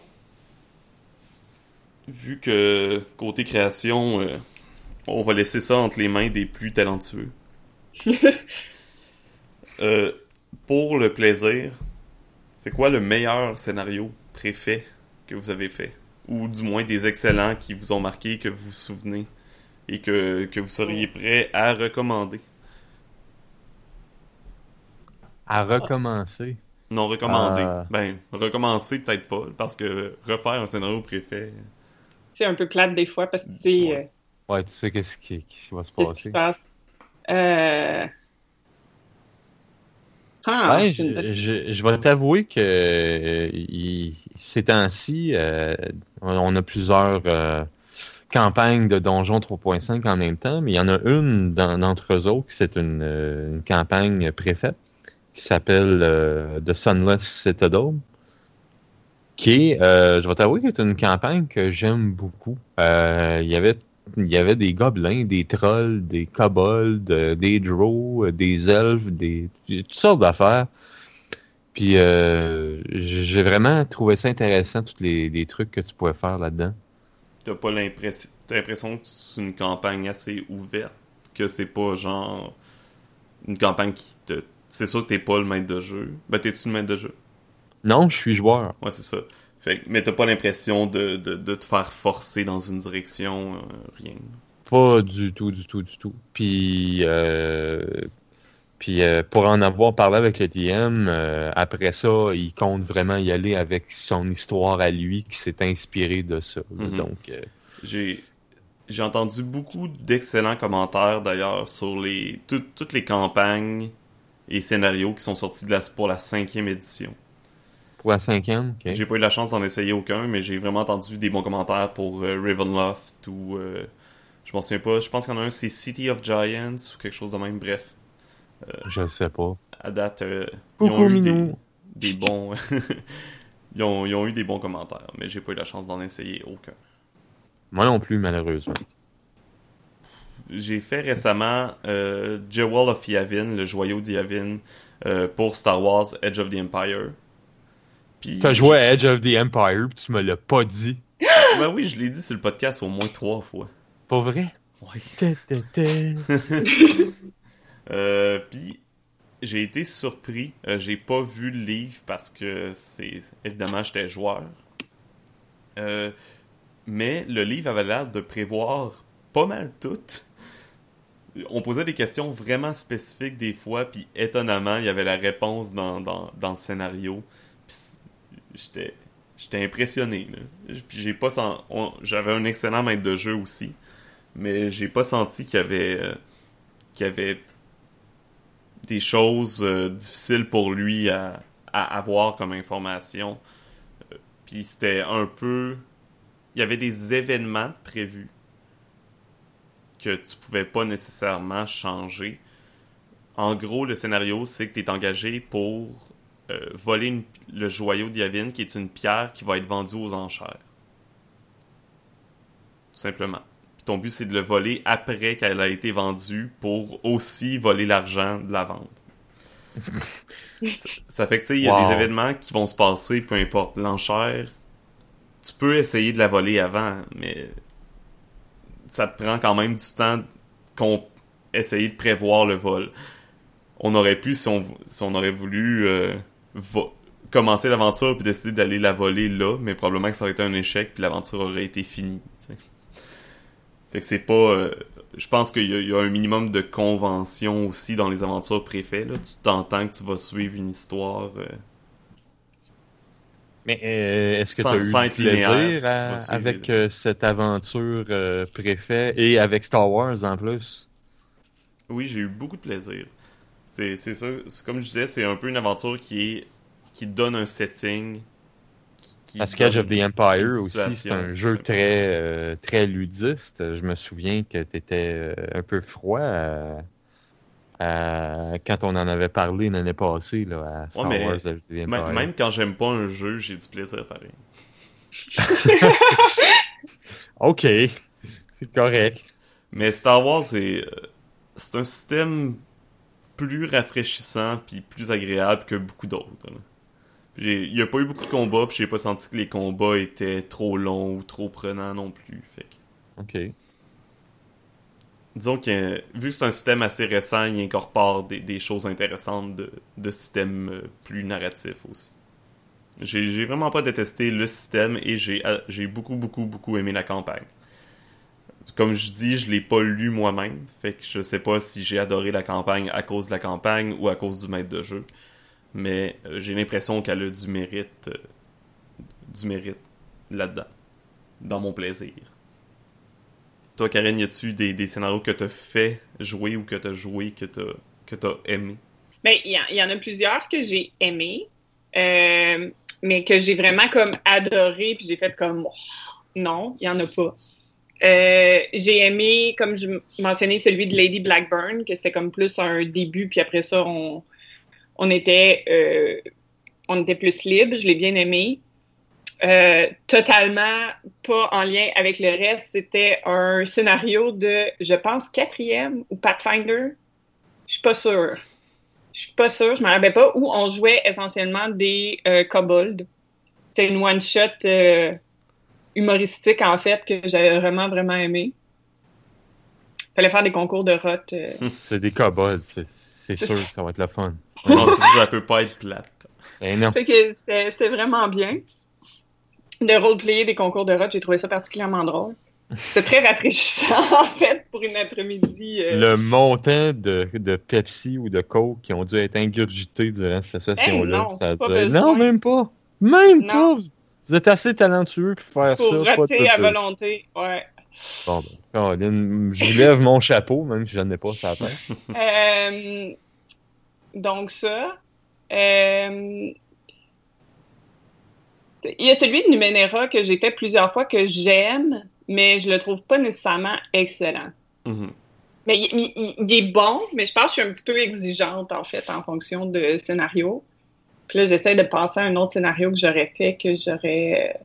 vu que côté création, euh, on va laisser ça entre les mains des plus talentueux. Euh, pour le plaisir, c'est quoi le meilleur scénario préfet que vous avez fait? Ou du moins des excellents qui vous ont marqué, que vous vous souvenez et que, que vous seriez prêt à recommander? À recommencer. Non, recommander. Ah. Ben, recommencer peut-être pas, parce que refaire un scénario préfet, C'est un peu plate des fois parce que tu sais Ouais. euh, Ouais, tu sais qu'est-ce qui, qui va se qu'est-ce qui passer. se passe. Euh... Ah, Ouais, une bonne- je, je, je vais t'avouer que euh, il- ces temps-ci, euh, on a plusieurs euh, campagnes de Donjon 3.5 en même temps, mais il y en a une d'entre eux autres, c'est une, euh, une campagne préfaite qui s'appelle The Sunless Citadel, qui est, je vais t'avouer, c'est une campagne que j'aime beaucoup. Il y avait il y avait des gobelins, des trolls, des kobolds, des drows, des elfes, des toutes sortes d'affaires. Puis euh, j'ai vraiment trouvé ça intéressant, tous les, les trucs que tu pouvais faire là-dedans. t'as pas l'impression que c'est une campagne assez ouverte que c'est pas genre une campagne qui te c'est sûr que t'es pas le maître de jeu ben t'es-tu le maître de jeu? Non, je suis joueur. ouais c'est ça fait, mais t'as pas l'impression de, de, de te faire forcer dans une direction euh, rien Pas du tout, du tout, du tout. Puis, euh, puis euh, pour en avoir parlé avec le DM, euh, après ça, il compte vraiment y aller avec son histoire à lui qui s'est inspiré de ça. Mhm. Donc, euh, j'ai j'ai entendu beaucoup d'excellents commentaires d'ailleurs sur les tout- toutes les campagnes et scénarios qui sont sortis de la, pour la cinquième édition pour la cinquième? J'ai pas eu la chance d'en essayer aucun, mais j'ai vraiment entendu des bons commentaires pour Ravenloft ou. je m'en souviens pas. Je pense qu'il y en a un, c'est City of Giants ou quelque chose de même. Bref, je sais pas. à date, euh, ils ont eu des, bons. ils, ont, ils ont eu des bons commentaires, mais j'ai pas eu la chance d'en essayer aucun. Moi non plus, malheureusement. J'ai fait récemment euh, Jewel of Yavin, le joyau d'Yavin, euh, pour Star Wars Edge of the Empire. Puis, T'as joué à Edge of the Empire, puis tu me l'as pas dit. Ben oui, je l'ai dit sur le podcast au moins trois fois. Pas vrai? Ouais. Euh, puis j'ai été surpris. Euh, j'ai pas vu le livre parce que c'est évidemment j'étais joueur. Euh, mais le livre avait l'air de prévoir pas mal tout. on posait des questions vraiment spécifiques des fois, puis étonnamment, il y avait la réponse dans, dans, dans le scénario. J'étais j'étais impressionné. Puis j'ai pas j'avais un excellent maître de jeu aussi, mais j'ai pas senti qu'il avait qu'il y avait des choses euh, difficiles pour lui à, avoir comme information. Euh, puis c'était un peu il y avait des événements prévus que tu pouvais pas nécessairement changer. En gros, le scénario, c'est que tu es engagé pour euh, voler le joyau d'Yavin, qui est une pierre qui va être vendue aux enchères. Tout simplement. Ton but, c'est de le voler après qu'elle a été vendue pour aussi voler l'argent de la vente. ça, fait que, tu sais, il y a des événements qui vont se passer, peu importe l'enchère. Tu peux essayer de la voler avant, mais ça te prend quand même du temps qu'on essayer de prévoir le vol. On aurait pu, si on, si on aurait voulu euh, commencer l'aventure puis décider d'aller la voler là, mais probablement que ça aurait été un échec puis l'aventure aurait été finie. Fait que c'est pas. Euh, je pense qu'il y, a un minimum de convention aussi dans les aventures préfets. Là. Tu t'entends que tu vas suivre une histoire. Euh, mais euh, est-ce que tu as eu du plaisir avec cette aventure préfet et avec Star Wars en plus? Oui, j'ai eu beaucoup de plaisir. C'est ça, comme je disais, c'est un peu une aventure qui est qui donne un setting. Qui, Sketch of the Empire aussi, c'est un jeu très, très ludiste. Je me souviens que tu étais un peu froid euh, quand on en avait parlé l'année passée là, à Star Wars Même quand j'aime pas un jeu, j'ai du plaisir pareil. ok, c'est correct. Mais Star Wars, c'est euh, c'est un système plus rafraîchissant puis plus agréable que beaucoup d'autres. Il n'y a pas eu beaucoup de combats, puis j'ai pas senti que les combats étaient trop longs ou trop prenants non plus. Fait Ok disons que vu que c'est un système assez récent, il incorpore des, choses intéressantes de, de systèmes euh, plus narratifs aussi. J'ai vraiment pas détesté le système et euh, j'ai beaucoup, beaucoup, beaucoup aimé la campagne. Comme je dis, je l'ai pas lu moi-même, fait que je sais pas si j'ai adoré la campagne à cause de la campagne ou à cause du maître de jeu. Mais euh, j'ai l'impression qu'elle a du mérite, du mérite là-dedans, dans mon plaisir. Toi, Karen, y a-tu des, des scénarios que t'as fait jouer ou que t'as joué, que t'as, que aimé? Ben, il y, en a plusieurs que j'ai aimé, euh, mais que j'ai vraiment comme adoré, puis j'ai fait comme oh, non, il y en a pas. Euh, j'ai aimé, comme je mentionnais, celui de Lady Blackburn, que c'était comme plus un début, puis après ça, on, on était euh, on était plus libre. Je l'ai bien aimé. Euh, totalement pas en lien avec le reste. C'était un scénario de, je pense, quatrième ou Pathfinder. Je suis pas sûre. Je suis pas sûre, je me rappelle pas, où on jouait essentiellement des euh, kobolds. C'était une one-shot euh, humoristique, en fait, que j'avais vraiment, vraiment aimé. Fallait faire des concours de rot. C'est des kobolds, c'est sûr que ça va être le fun. Non, ça peut pas être plate. Eh non. C'était vraiment bien de roleplayer des concours de rock, j'ai trouvé ça particulièrement drôle. C'est très rafraîchissant, en fait, pour une après-midi. Euh. Le montant de, de, Pepsi ou de Coke qui ont dû être ingurgités durant cette session-là. non, même pas. Même pas. Vous êtes assez talentueux pour faire ça. Pour rater à volonté, ouais. Bon, ben, je lève mon chapeau, même si je n'en ai pas, ça euh, donc, ça. Euh, il y a celui de Numenera que j'ai fait plusieurs fois que j'aime, mais je le trouve pas nécessairement excellent. Mm-hmm. Mais il, est bon, mais je pense que je suis un petit peu exigeante, en fait, en fonction de scénario. Puis là, j'essaie de passer à un autre scénario que j'aurais fait, que j'aurais...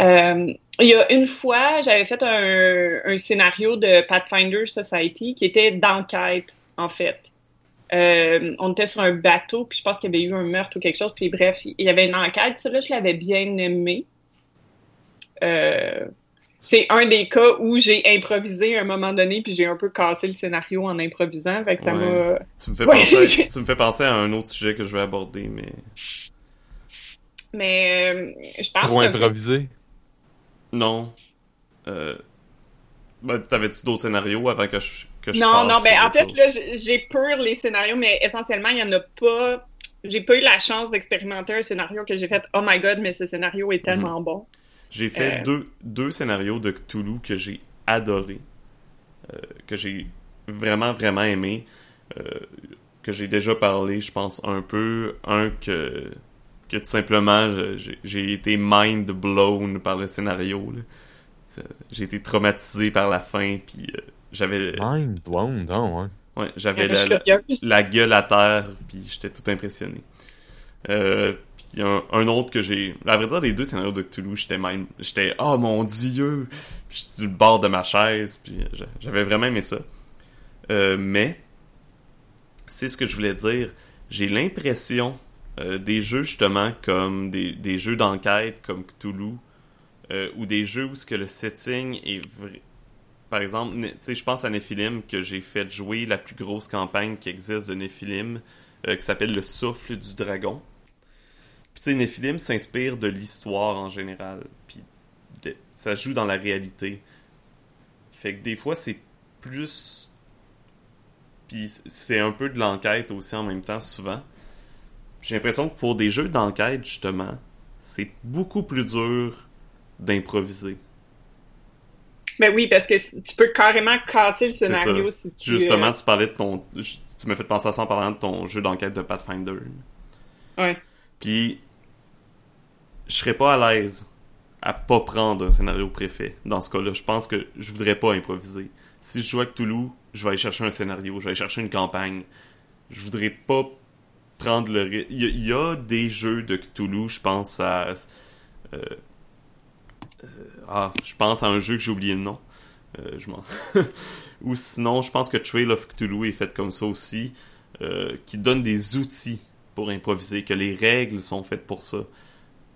Euh, il y a une fois, j'avais fait un, un, scénario de Pathfinder Society qui était d'enquête, en fait. Euh, on était sur un bateau, puis je pense qu'il y avait eu un meurtre ou quelque chose, puis bref, il y avait une enquête. Ça, là, je l'avais bien aimé. Euh, c'est un des cas où j'ai improvisé à un moment donné, puis j'ai un peu cassé le scénario en improvisant. Fait que ça m'a... Tu, me fais penser, tu me fais penser à un autre sujet que je vais aborder, mais... Mais euh, je pense Trop improvisé? Non. Euh... Ben, T'avais-tu d'autres scénarios avant que je, que je Non, non, ben en fait, chose. là, j'ai- peur les scénarios, mais essentiellement, il y en a pas. J'ai pas eu la chance d'expérimenter un scénario que j'ai fait. Oh my god, mais ce scénario est tellement bon. J'ai fait Euh. deux, deux scénarios de Cthulhu que j'ai adoré, euh, que j'ai vraiment, vraiment aimé, euh, que j'ai déjà parlé, je pense, un peu. Un que, que tout simplement, j'ai- été mind blown par le scénario. J'ai été traumatisé par la fin, puis j'avais Mind blown, non, hein. ouais, j'avais la, la gueule à terre, puis j'étais tout impressionné. Euh, puis un, un autre que j'ai... À vrai dire, les deux scénarios de Cthulhu, j'étais même... J'étais « Oh mon Dieu! » Puis j'étais sur le bord de ma chaise, puis j'a- j'avais vraiment aimé ça. Euh, mais, c'est ce que je voulais dire, j'ai l'impression euh, des jeux, justement, comme des, des jeux d'enquête, comme Cthulhu, euh, ou des jeux où ce que le setting est vrai... Par exemple, je pense à Nephilim que j'ai fait jouer la plus grosse campagne qui existe de Nephilim, euh, qui s'appelle Le Souffle du Dragon. Puis Nephilim s'inspire de l'histoire en général, puis ça joue dans la réalité. Fait que des fois, c'est plus... Puis c'est un peu de l'enquête aussi en même temps, souvent. J'ai l'impression que pour des jeux d'enquête, justement, c'est beaucoup plus dur d'improviser. Ben oui, parce que tu peux carrément casser le scénario si tu. Justement, euh, tu parlais de ton. Tu m'as fait penser à ça en parlant de ton jeu d'enquête de Pathfinder. Ouais. Puis, je serais pas à l'aise à pas prendre un scénario préfet. Dans ce cas-là, je pense que je voudrais pas improviser. Si je joue à Cthulhu, je vais aller chercher un scénario, je vais aller chercher une campagne. Je voudrais pas prendre le risque. Il, y a- il y a des jeux de Cthulhu, je pense à. euh, ah, je pense à un jeu que j'ai oublié le nom. Euh. Ou sinon, je pense que Trail of Cthulhu est fait comme ça aussi, euh, qui donne des outils pour improviser, que les règles sont faites pour ça.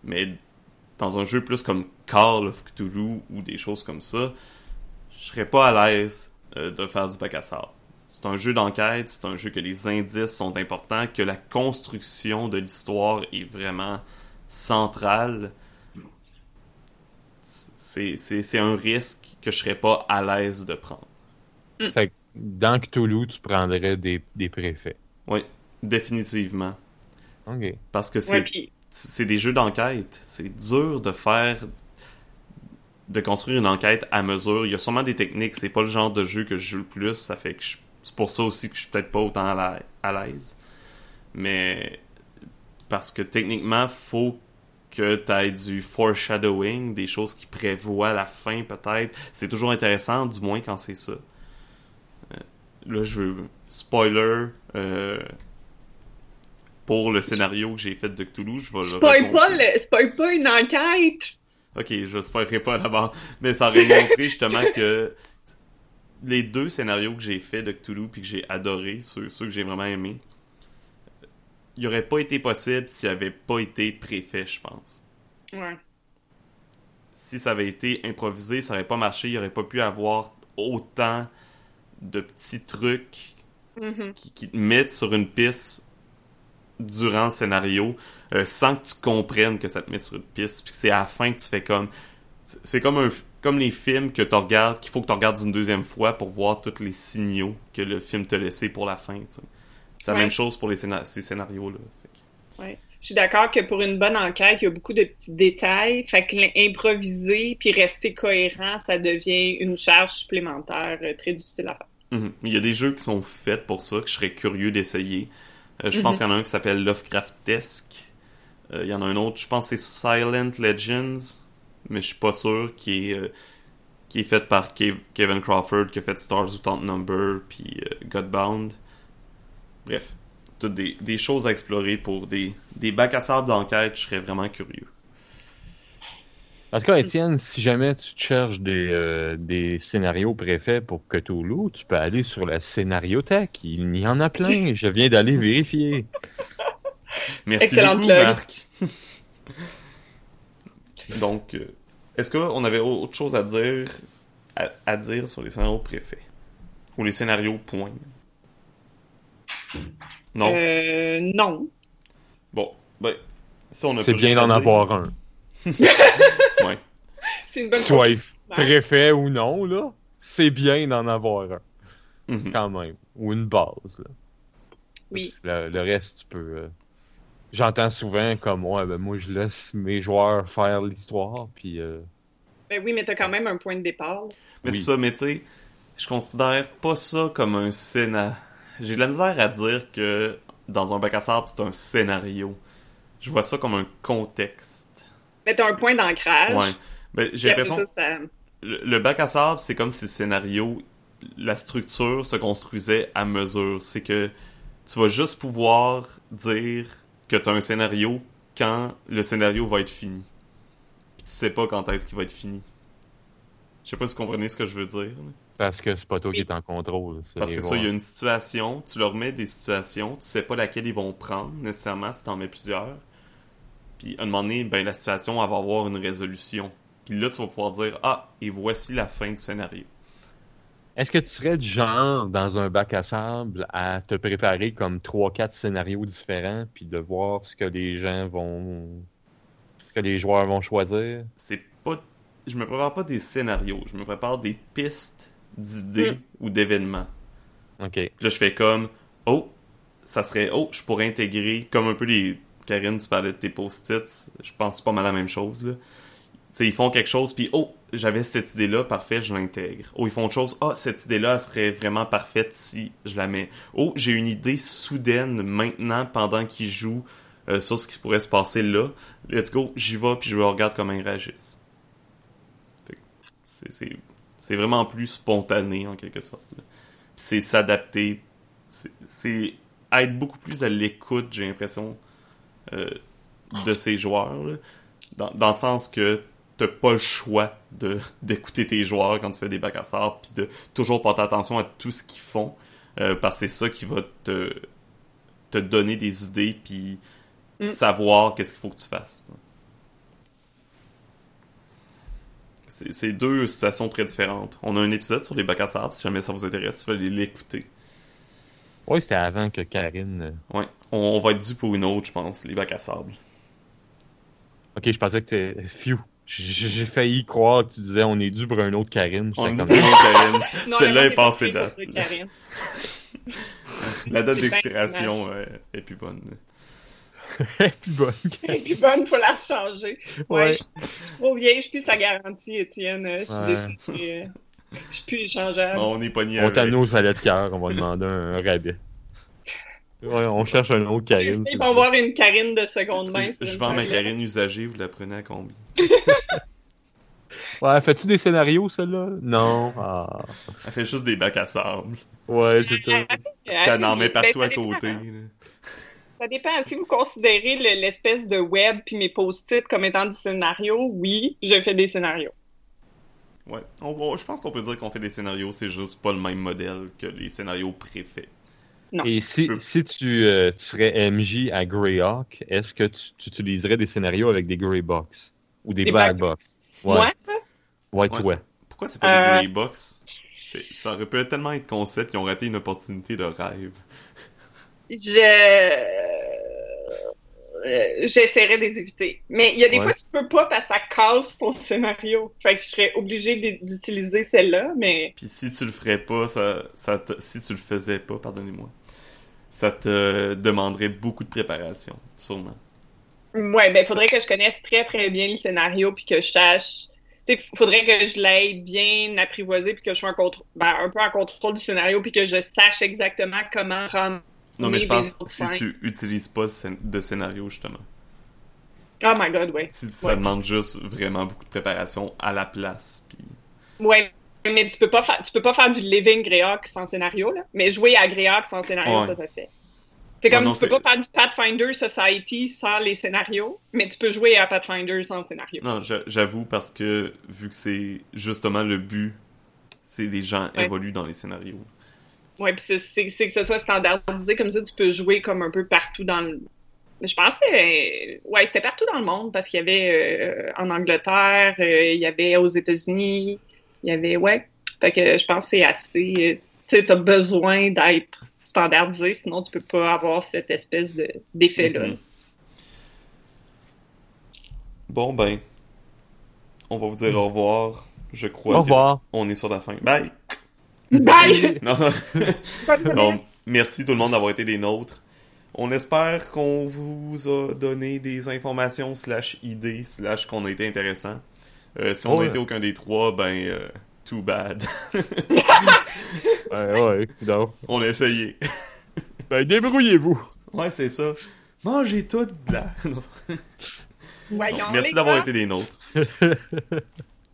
Mais dans un jeu plus comme Call of Cthulhu ou des choses comme ça, je serais pas à l'aise euh, de faire du bac à sable. C'est un jeu d'enquête, c'est un jeu que les indices sont importants, que la construction de l'histoire est vraiment centrale. C'est, c'est, c'est un risque que je serais pas à l'aise de prendre. Fait que dans Cthulhu, tu prendrais des, des préfets. Oui, définitivement. Ok. Parce que c'est, Ouais, des jeux d'enquête. C'est dur de faire. de construire une enquête à mesure. Il y a sûrement des techniques. C'est pas le genre de jeu que je joue le plus. Ça fait que je- c'est pour ça aussi que je suis peut-être pas autant à la- à l'aise. Mais. Parce que techniquement, faut que tu aies du foreshadowing, des choses qui prévoient la fin peut-être. C'est toujours intéressant, du moins quand c'est ça. Euh, là, je veux. Spoiler. euh, pour le scénario que j'ai fait de Cthulhu, je vais le spoil pas, raconter. le... spoil pas une enquête! Ok, je ne spoilerai pas d'abord. Mais ça aurait montré justement que les deux scénarios que j'ai fait de Cthulhu puis que j'ai adoré, ceux, ceux que j'ai vraiment aimés, il aurait pas été possible s'il avait pas été préfet, je pense. Ouais. Si ça avait été improvisé, ça aurait pas marché, il aurait pas pu avoir autant de petits trucs Mhm. qui, qui te mettent sur une piste durant le scénario euh, sans que tu comprennes que ça te met sur une piste puis c'est à la fin que tu fais comme c'est comme un comme les films que tu regardes qu'il faut que tu regardes une deuxième fois pour voir tous les signaux que le film t'a laissé pour la fin tu sais. C'est la Ouais. même chose pour les ces scénarios là Ouais. Je suis d'accord que pour une bonne enquête, il y a beaucoup de petits détails. Fait que l'improviser puis rester cohérent, ça devient une charge supplémentaire euh, très difficile à faire. Mhm. Il y a des jeux qui sont faits pour ça, que je serais curieux d'essayer. Euh, je pense qu'il y en a un qui s'appelle Lovecraftesque. Euh, il y en a un autre, je pense que c'est Silent Legends, mais je suis pas sûr, qui est, euh, qui est fait par Kev- Kevin Crawford, qui a fait Stars Without Number, puis Godbound. Bref, toutes des, des choses à explorer pour des, des bacs à sable d'enquête, je serais vraiment curieux. En tout cas, Étienne, si jamais tu te cherches des, euh, des scénarios préfets pour Cthulhu, tu peux aller sur la scénariothèque. Il y en a plein. Je viens d'aller vérifier. Merci beaucoup, plug. Marc. Donc, euh, est-ce qu'on avait autre chose à dire, à, à dire sur les scénarios préfets? Ou les scénarios point? Non? Euh, non. Bon, ben, si on a C'est bien d'en avoir un. Ouais. C'est une bonne Soit chose. préfet ou non, là, c'est bien d'en avoir un. Mhm. quand même. Ou une base. Là. Oui. Le, le reste, tu peux. euh, J'entends souvent comme moi, ben moi je laisse mes joueurs faire l'histoire, puis euh, Ben oui, mais t'as quand même un point de départ. Mais Oui. c'est ça, mais tu sais, je considère pas ça comme un scénario. J'ai de la misère à dire que dans un bac à sable, c'est un scénario. Je vois ça comme un contexte. Mais t'as un point d'ancrage. Ouais. Ben, j'ai l'impression. ça, ça- Le, le bac à sable, c'est comme si le scénario, la structure se construisait à mesure. C'est que tu vas juste pouvoir dire que tu as un scénario quand le scénario va être fini. Puis tu sais pas quand est-ce qu'il va être fini. Je sais pas si vous comprenez ce que je veux dire. Parce que c'est pas toi qui es en contrôle. Parce que ça, il y a une situation, tu leur mets des situations, tu sais pas laquelle ils vont prendre nécessairement si t'en mets plusieurs. Puis à un moment donné, ben, la situation elle va avoir une résolution. Puis là, tu vas pouvoir dire Ah, et voici la fin du scénario. Est-ce que tu serais du genre, dans un bac à sable, à te préparer comme 3-4 scénarios différents, puis de voir ce que les gens vont. ce que les joueurs vont choisir? C'est pas. Je me prépare pas des scénarios, je me prépare des pistes d'idées ou d'événements. Ok. Puis là, je fais comme Oh, ça serait Oh, je pourrais intégrer comme un peu les. Karine, tu parlais de tes post-its. Je pense que c'est pas mal la même chose, là. Tu sais, ils font quelque chose, puis oh, j'avais cette idée-là, parfait, je l'intègre. Oh, ils font autre chose, ah, cette idée-là, elle serait vraiment parfaite si je la mets. Oh, j'ai une idée soudaine maintenant pendant qu'ils jouent euh, sur ce qui pourrait se passer là. Let's go, j'y vais, puis je regarde comment ils réagissent. Fait que c'est- c'est vraiment plus spontané en quelque sorte. c'est s'adapter. C'est- être beaucoup plus à l'écoute, j'ai l'impression, euh, de ces joueurs. là. Dans, dans le sens que t'as pas le choix d'écouter tes joueurs quand tu fais des bacs à sable, puis de toujours porter attention à tout ce qu'ils font, euh, parce que c'est ça qui va te, te donner des idées, puis Mm. savoir qu'est-ce qu'il faut que tu fasses. C'est deux situations très différentes. On a un épisode sur les bacs à sable, si jamais ça vous intéresse, il fallait l'écouter. Oui, c'était avant que Karine. euh, Ouais. On, on va être dû pour une autre, je pense, les bacs à sable. Ok, je pensais que t'es. Phew. J'ai j'ai failli croire que tu disais on est dû pour un autre Karine. On est dû pour une autre Karine. Non, Celle-là est passée date. La date d'expiration euh, est plus bonne. Et puis bonne. Et puis bonne, faut la changer. Ouais, Ouais. je je suis trop vieille, je suis plus sa garantie, Étienne. Je suis Ouais. euh, Je suis plus échangeable. Bon, on est pogné On t'amène aux salades de cœur, on va demander un, un rabais. Ouais, on cherche un autre Karine. Ils vont voir une Karine de seconde main. Je vends ma. Karine usagée, vous la prenez à combien? Ouais, fais-tu des scénarios, celle-là? Non. Ah. Elle fait juste des bacs à sable. Ouais, c'est tout. Qu'elle en met ben, partout à côté. là. Ça dépend. Si vous considérez le- l'espèce de web puis mes post-it comme étant du scénario, oui, je fais des scénarios. Ouais. On- on- je pense qu'on peut dire qu'on fait des scénarios, c'est juste pas le même modèle que les scénarios préfaits. Non. Et si, peux- si tu, euh, tu serais MJ à Greyhawk, est-ce que tu, tu utiliserais des scénarios avec des Grey Box? Ou des, Des Black Box? Ouais. Moi, ça? Ouais, Ouais. Pourquoi c'est pas des Euh. Grey Box? Ça aurait pu tellement être concept, ils ont raté une opportunité de rêve. Je. Euh, J'essaierai de les éviter. Mais il y a des Ouais. fois, tu peux pas parce que ça casse ton scénario. Fait que je serais obligée d'utiliser celle-là, mais. Puis si tu le ferais pas, ça, ça te- si tu le faisais pas, pardonnez-moi, ça te demanderait beaucoup de préparation, sûrement. Ouais, ben, faudrait que je connaisse très, très bien le scénario puis que je sache. Tu sais, faudrait que je l'aie bien apprivoisé puis que je sois ben, un peu en contrôle du scénario puis que je sache exactement comment rendre. Non, mais je pense si tu utilises pas de scénario, justement. Oh my god, ouais. Si ça Ouais. demande juste vraiment beaucoup de préparation à la place. Puis... Ouais, mais tu peux pas faire, tu peux pas faire du living Greyhawk sans scénario, là. Mais jouer à Greyhawk sans scénario, Ouais. ça, ça se fait. C'est comme, non, tu peux pas faire du Pathfinder Society sans les scénarios, mais tu peux jouer à Pathfinder sans scénario. Non, j'a- j'avoue parce que vu que c'est justement le but, c'est des gens Ouais. évoluent dans les scénarios. Ouais, puis c'est- que ce soit standardisé comme ça, tu peux jouer comme un peu partout dans le. Je pense que euh, ouais, c'était partout dans le monde parce qu'il y avait euh, en Angleterre, euh, il y avait aux États-Unis, il y avait ouais. Fait que je pense que c'est assez. Tu sais, t'as besoin d'être standardisé, sinon tu peux pas avoir cette espèce de d'effet-là. Mhm. Bon ben, on va vous dire au revoir. Je crois Au revoir. qu'on est sur la fin. Bye! Bye! Non, non. merci tout le monde d'avoir été des nôtres. On espère qu'on vous a donné des informations slash idées slash qu'on a été intéressant. Euh, si on Ouais. n'a été aucun des trois, ben euh, too bad. Ouais, ouais, non. on a essayé. Ben, débrouillez-vous. Ouais, c'est ça. Mangez tout. Non. Voyons, Merci d'avoir été des nôtres.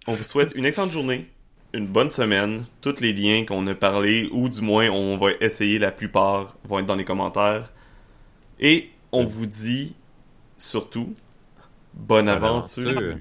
on vous souhaite une excellente journée, une bonne semaine. Tous les liens qu'on a parlé, ou du moins on va essayer la plupart, vont être dans les commentaires. Et on vous dit surtout bonne aventure. aventure.